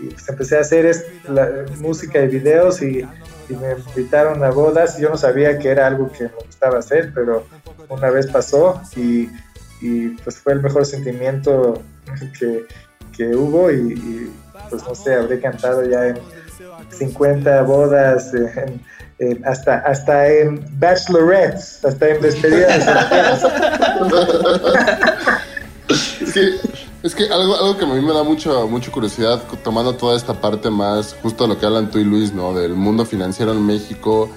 y pues empecé a hacer la, música y videos y, me invitaron a bodas. Yo no sabía que era algo que me gustaba hacer, pero una vez pasó y, pues fue el mejor sentimiento que, que hubo y, pues no sé, habré cantado ya en 50 bodas, hasta, hasta en bachelorettes, hasta en despedidas. Es que algo, algo que a mí me da mucho, mucha curiosidad, tomando toda esta parte más, justo lo que hablan tú y Luis, ¿no? Del mundo financiero en México.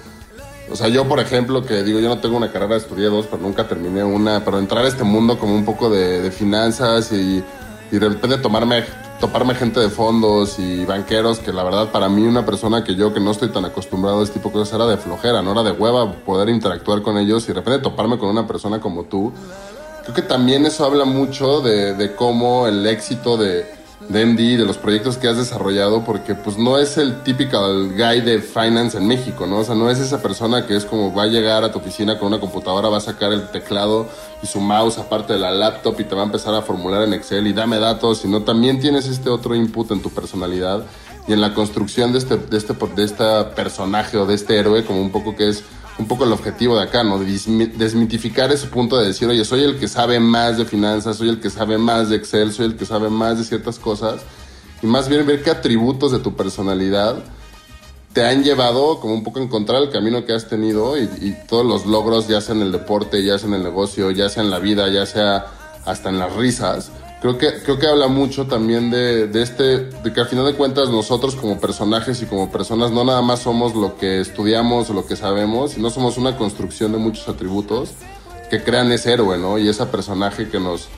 O sea, yo, por ejemplo, que digo, yo no tengo una carrera, estudié dos, pero nunca terminé una, pero entrar a este mundo como un poco de, de finanzas y, y de repente tomarme toparme gente de fondos y banqueros que la verdad para mí una persona que yo que no estoy tan acostumbrado a este tipo de cosas era de flojera, no era de hueva poder interactuar con ellos y de repente toparme con una persona como tú. Creo que también eso habla mucho de, cómo el éxito de, de MD, de los proyectos que has desarrollado, porque pues no es el típico guy de finance en México, ¿no? O sea, no es esa persona que es como va a llegar a tu oficina con una computadora, va a sacar el teclado y su mouse aparte de la laptop y te va a empezar a formular en Excel y dame datos, sino también tienes este otro input en tu personalidad y en la construcción de este, de este, de este personaje o de este héroe, como un poco que es un poco el objetivo de acá, ¿no? Desmitificar ese punto de decir, oye, soy el que sabe más de finanzas, soy el que sabe más de Excel, soy el que sabe más de ciertas cosas. Y más bien ver qué atributos de tu personalidad te han llevado como un poco a encontrar el camino que has tenido y, y, todos los logros, ya sea en el deporte, ya sea en el negocio, ya sea en la vida, ya sea hasta en las risas creo que, creo que habla mucho también de, de, este, de que al final de cuentas nosotros como personajes y como personas no nada más somos lo que estudiamos o lo que sabemos, sino somos una construcción de muchos atributos que crean ese héroe, ¿no? Y ese personaje que nos,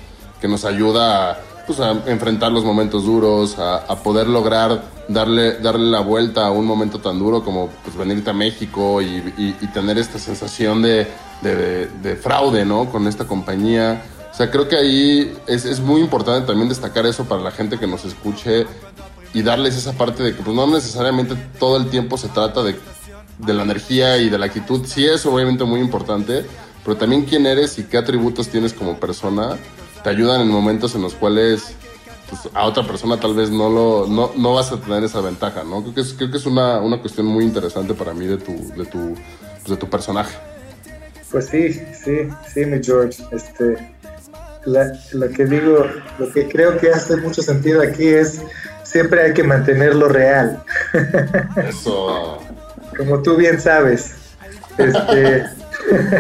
que nos ayuda a, pues, a enfrentar los momentos duros, a, a, poder lograr darle, darle la vuelta a un momento tan duro como pues, venirte a México y, y, tener esta sensación de, de, de, fraude, ¿no? Con esta compañía o sea, creo que ahí es, es, muy importante también destacar eso para la gente que nos escuche y darles esa parte de que pues, no necesariamente todo el tiempo se trata de, de la energía y de la actitud. Sí es obviamente muy importante, pero también quién eres y qué atributos tienes como persona te ayudan en momentos en los cuales pues, a otra persona tal vez no, lo, no, no vas a tener esa ventaja, ¿no? Creo que es, creo que es una, una cuestión muy interesante para mí de tu, de tu, pues, de tu personaje. Pues sí, sí, sí, mi George. Este, la, lo que digo, lo que creo que hace mucho sentido aquí es siempre hay que mantenerlo real. Eso. Como tú bien sabes. Este,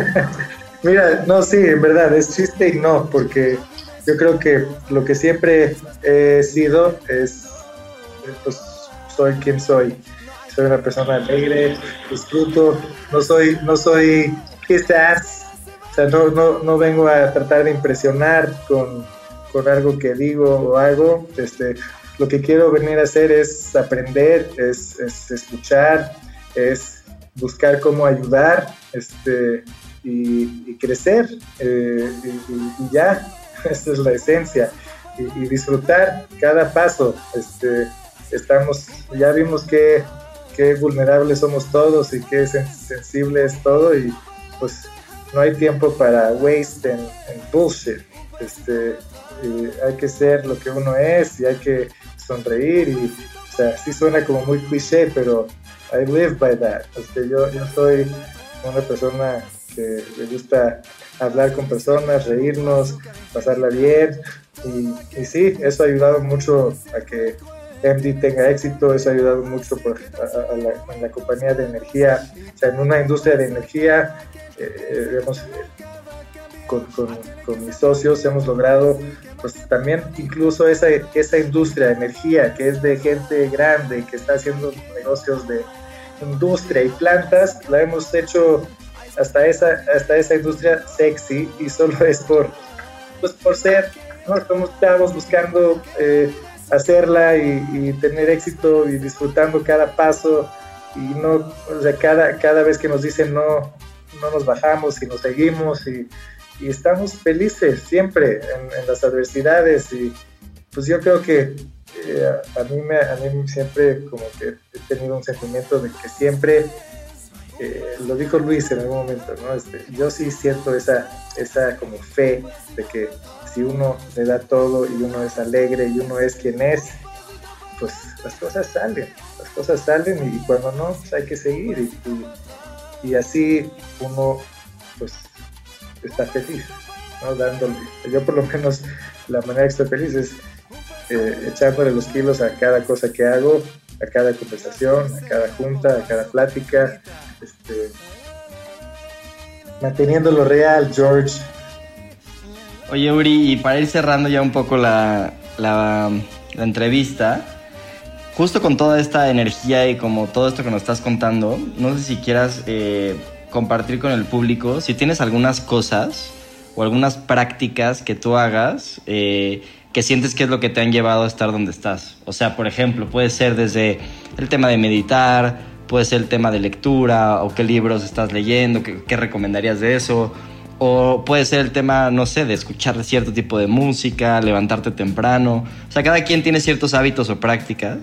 mira, no, sí, en verdad, es chiste y no, porque yo creo que lo que siempre he sido es, pues, soy quien soy. Soy una persona alegre, disfruto, no soy, no soy quizás o sea, no, no, no vengo a tratar de impresionar con, con, algo que digo o hago. Este, lo que quiero venir a hacer es aprender, es, es escuchar, es buscar cómo ayudar este, y, crecer. Eh, y, ya, esa es la esencia. Y, disfrutar cada paso. Este, estamos, ya vimos qué, qué vulnerables somos todos y qué sensible es todo y pues no hay tiempo para waste en, bullshit. Este, hay que ser lo que uno es y hay que sonreír y, o sea, sí suena como muy cliché, pero I live by that. Este, yo, yo soy una persona que le gusta hablar con personas, reírnos, pasarla bien y, y sí, eso ha ayudado mucho a que MD tenga éxito, eso ha ayudado mucho por, a, a la, la, compañía de energía, o sea, en una industria de energía eh, hemos, con, con, con, mis socios hemos logrado pues también incluso esa, esa industria de energía que es de gente grande que está haciendo negocios de industria y plantas, la hemos hecho hasta esa, hasta esa industria sexy y solo es por, pues por ser, ¿no? estamos buscando eh, hacerla y, y, tener éxito y disfrutando cada paso y no, o sea, cada, cada vez que nos dicen no, no nos bajamos y nos seguimos y, estamos felices siempre en, las adversidades y pues yo creo que eh, a, mí me, a mí siempre como que he tenido un sentimiento de que siempre, eh, lo dijo Luis en algún momento, ¿no? Este, yo sí siento esa, esa como fe de que si uno le da todo y uno es alegre y uno es quien es, pues las cosas salen, las cosas salen y cuando no, pues hay que seguir y y así uno pues está feliz, ¿no? Dándole. Yo por lo menos la manera que estoy feliz es eh, echándole los kilos a cada cosa que hago, a cada conversación, a cada junta, a cada plática, este, manteniéndolo real, George. Oye, Uri, y para ir cerrando ya un poco la, la, la entrevista, justo con toda esta energía y como todo esto que nos estás contando, no sé si quieras eh, compartir con el público si tienes algunas cosas o algunas prácticas que tú hagas eh, que sientes que es lo que te han llevado a estar donde estás. O sea, por ejemplo, puede ser desde el tema de meditar, puede ser el tema de lectura o qué libros estás leyendo, qué, qué recomendarías de eso. O puede ser el tema, no sé, de escuchar cierto tipo de música, levantarte temprano. O sea, cada quien tiene ciertos hábitos o prácticas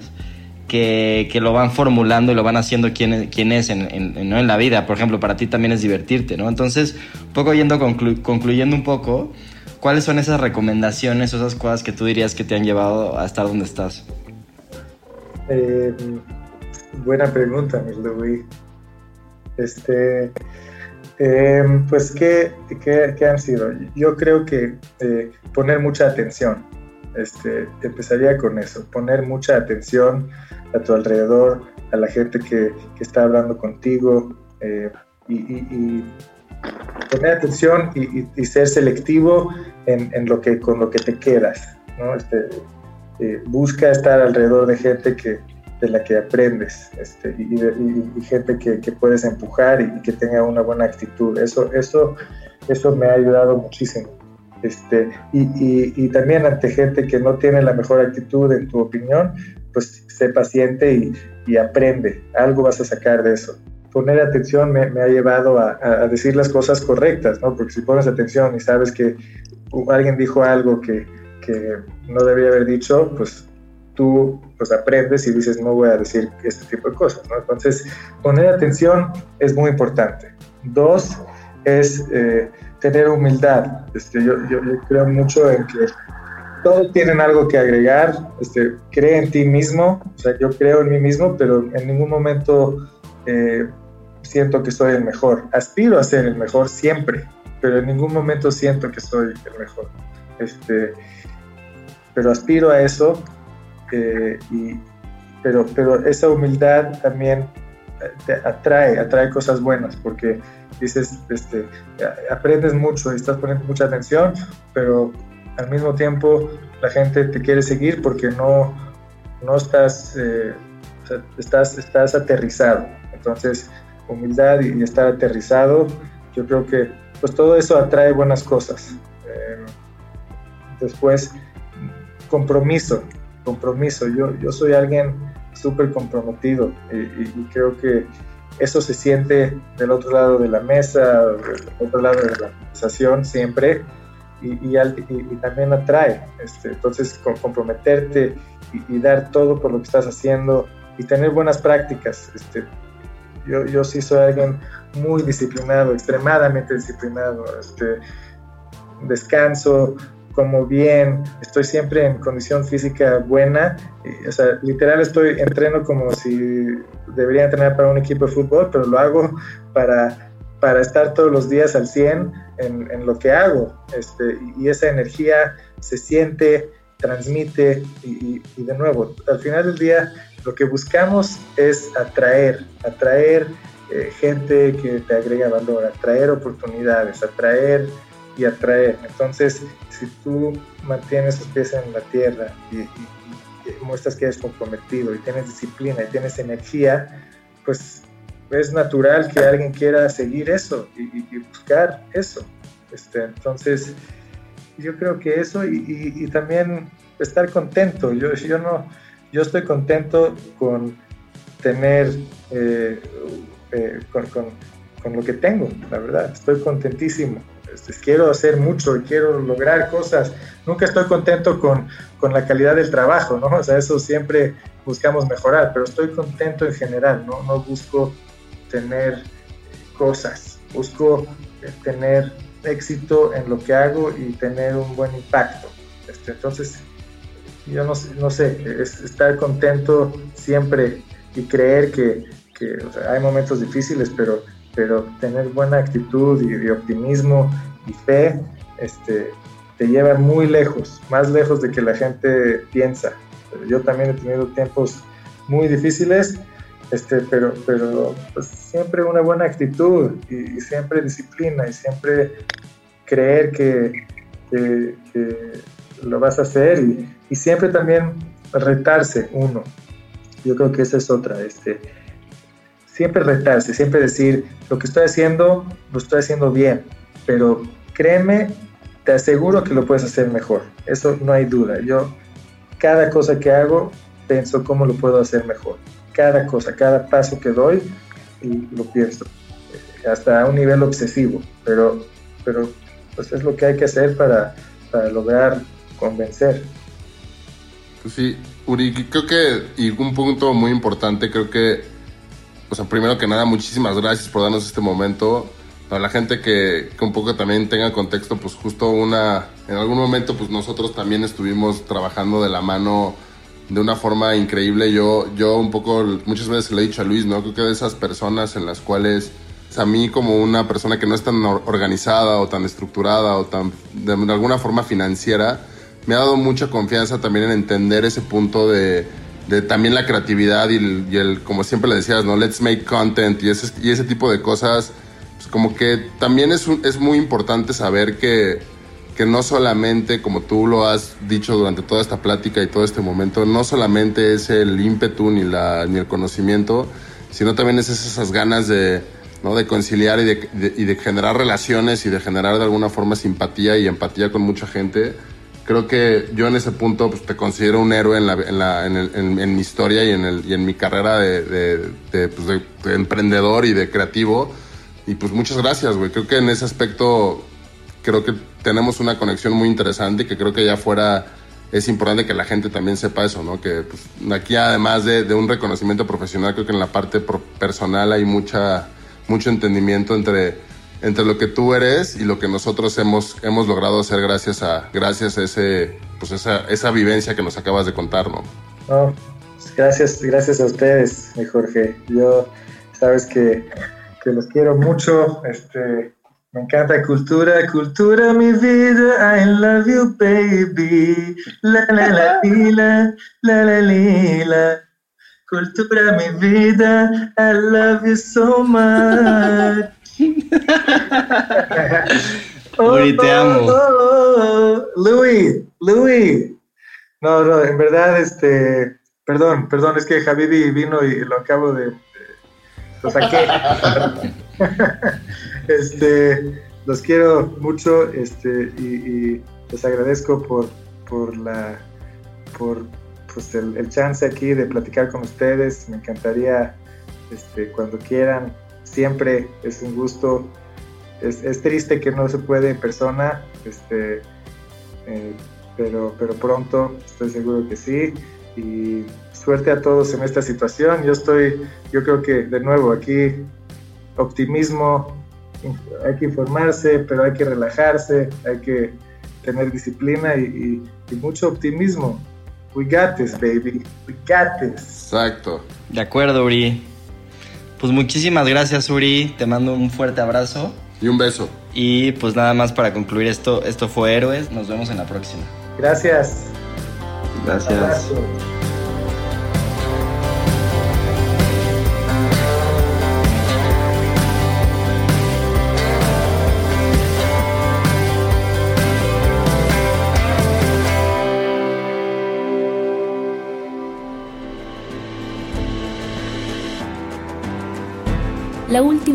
que, que lo van formulando y lo van haciendo quién, quién es en, ¿no? en la vida. Por ejemplo, para ti también es divertirte, ¿no? Entonces, un poco yendo, conclu concluyendo un poco, ¿cuáles son esas recomendaciones o esas cosas que tú dirías que te han llevado a estar donde estás? Eh, buena pregunta, Luis. Este, eh, pues, ¿qué, ¿qué, qué, han sido? Yo creo que eh, poner mucha atención. Este, empezaría con eso, poner mucha atención a tu alrededor, a la gente que, que está hablando contigo eh, y, y, poner atención y, y ser selectivo en, en, lo que, con lo que te quedas. ¿no? Este, eh, busca estar alrededor de gente que, de la que aprendes este, y, gente que, que, puedes empujar y que tenga una buena actitud. Eso, eso, eso me ha ayudado muchísimo. Este, y, y, también ante gente que no tiene la mejor actitud, en tu opinión, pues sé paciente y, aprende. Algo vas a sacar de eso. Poner atención me, me ha llevado a, a, decir las cosas correctas, ¿no? Porque si pones atención y sabes que alguien dijo algo que, que no debía haber dicho, pues tú pues aprendes y dices no voy a decir este tipo de cosas. Entonces, poner atención es muy importante. Dos, es eh, tener humildad. Este, yo, yo, yo, creo mucho en que todos tienen algo que agregar. Este, cree en ti mismo, o sea, yo creo en mí mismo, pero en ningún momento eh, siento que soy el mejor. Aspiro a ser el mejor siempre, pero en ningún momento siento que soy el mejor. Este, pero aspiro a eso, eh, y, pero, pero esa humildad también te atrae, atrae cosas buenas, porque dices, este, aprendes mucho y estás poniendo mucha atención, pero al mismo tiempo la gente te quiere seguir porque no, no estás, eh, estás, estás aterrizado. Entonces, humildad y, y, estar aterrizado, yo creo que pues todo eso atrae buenas cosas. Eh, después, compromiso, compromiso. Yo, yo soy alguien súper comprometido y, y, creo que eso se siente del otro lado de la mesa, del otro lado de la conversación siempre y, y, y también atrae. Este, entonces, con, comprometerte y, dar todo por lo que estás haciendo y tener buenas prácticas. Este, yo, yo sí soy alguien muy disciplinado, extremadamente disciplinado. Este, descanso, como bien, estoy siempre en condición física buena, y, o sea, literal estoy, entreno como si debería entrenar para un equipo de fútbol, pero lo hago para, para estar todos los días al 100 en, en lo que hago, este, y esa energía se siente, transmite, y, y, de nuevo, al final del día lo que buscamos es atraer, atraer eh, gente que te agrega valor, atraer oportunidades, atraer atraer. Entonces, si tú mantienes tus pies en la tierra y, y, muestras que eres comprometido y tienes disciplina y tienes energía, pues es natural que alguien quiera seguir eso y, buscar eso. Este, entonces, yo creo que eso y, también estar contento. Yo, yo, no, yo estoy contento con tener, eh, eh, con, con lo que tengo, la verdad. Estoy contentísimo quiero hacer mucho y quiero lograr cosas. Nunca estoy contento con, con, la calidad del trabajo, ¿no? O sea, eso siempre buscamos mejorar, pero estoy contento en general, ¿no? No busco tener cosas, busco tener éxito en lo que hago y tener un buen impacto. Este, entonces, yo no, no sé, es estar contento siempre y creer que, que hay momentos difíciles, pero pero tener buena actitud y, y optimismo y fe este, te lleva muy lejos, más lejos de que la gente piensa. Yo también he tenido tiempos muy difíciles, este, pero, pero pues, siempre una buena actitud y, y, siempre disciplina y siempre creer que, que, que lo vas a hacer y, y, siempre también retarse uno. Yo creo que esa es otra. Este, siempre retarse, siempre decir, lo que estoy haciendo, lo estoy haciendo bien, pero créeme, te aseguro que lo puedes hacer mejor. Eso no hay duda. Yo, cada cosa que hago, pienso cómo lo puedo hacer mejor. Cada cosa, cada paso que doy, lo pienso. Hasta a un nivel obsesivo, pero, pero pues es lo que hay que hacer para, para lograr convencer. Pues sí, Uri, creo que, y un punto muy importante, creo que, o sea, primero que nada, muchísimas gracias por darnos este momento. Para la gente que, que, un poco también tenga contexto, pues justo una, en algún momento, pues nosotros también estuvimos trabajando de la mano de una forma increíble. Yo, yo un poco, muchas veces le he dicho a Luis, ¿no? Creo que de esas personas en las cuales a mí como una persona que no es tan organizada o tan estructurada o tan de alguna forma financiera, me ha dado mucha confianza también en entender ese punto de, también la creatividad y el, como siempre le decías, ¿no? Let's make content y ese, y ese tipo de cosas. Pues como que también es, es muy importante saber que, que no solamente, como tú lo has dicho durante toda esta plática y todo este momento, no solamente es el ímpetu ni, la, ni el conocimiento, sino también es esas ganas de, ¿no? de conciliar y de, y de generar relaciones y de generar de alguna forma simpatía y empatía con mucha gente creo que yo en ese punto pues, te considero un héroe en, la, en, la, en, el, en, mi historia y en, el, y en mi carrera de, de, pues, de, emprendedor y de creativo. Y pues muchas gracias, güey. Creo que en ese aspecto creo que tenemos una conexión muy interesante y que creo que allá afuera es importante que la gente también sepa eso, ¿no? Que pues, aquí además de, de un reconocimiento profesional, creo que en la parte personal hay mucha, mucho entendimiento entre entre lo que tú eres y lo que nosotros hemos, hemos logrado hacer gracias a, gracias a ese, pues esa, esa vivencia que nos acabas de contar, ¿no? Pues gracias, gracias a ustedes, mi Jorge. Yo, sabes que, que los quiero mucho. Este, me encanta cultura, cultura, mi vida. I love you, baby. La, la, la, la, la, la, la, la. Cultura, mi vida. I love you so much. Uri, te amo. Louis, Louis. No, no, en verdad, este, perdón, perdón, es que Javibi vino y lo acabo de, lo saqué. este, los quiero mucho, este, y, les agradezco por, por la, por, pues el, el, chance aquí de platicar con ustedes. Me encantaría, este, cuando quieran, siempre es un gusto. Es, es, triste que no se puede en persona, este, eh, pero, pero pronto estoy seguro que sí. Y suerte a todos en esta situación. Yo estoy, yo creo que de nuevo aquí optimismo, hay que informarse, pero hay que relajarse, hay que tener disciplina y, y, y mucho optimismo. We got this, baby. We got this. Exacto. De acuerdo, Uri. Pues muchísimas gracias, Uri. Te mando un fuerte abrazo. Y un beso. Y pues nada más para concluir esto, esto fue Héroes. Nos vemos en la próxima. Gracias. Gracias.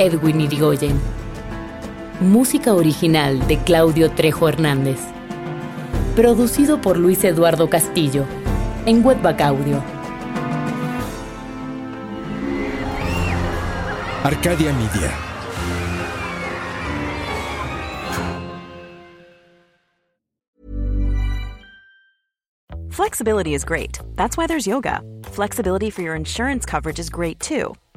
Edwin Irigoyen. Música original de Claudio Trejo Hernández. Producido por Luis Eduardo Castillo, en Webback Audio. Arcadia Media. Flexibility is great. That's why there's yoga. Flexibility for your insurance coverage is great too.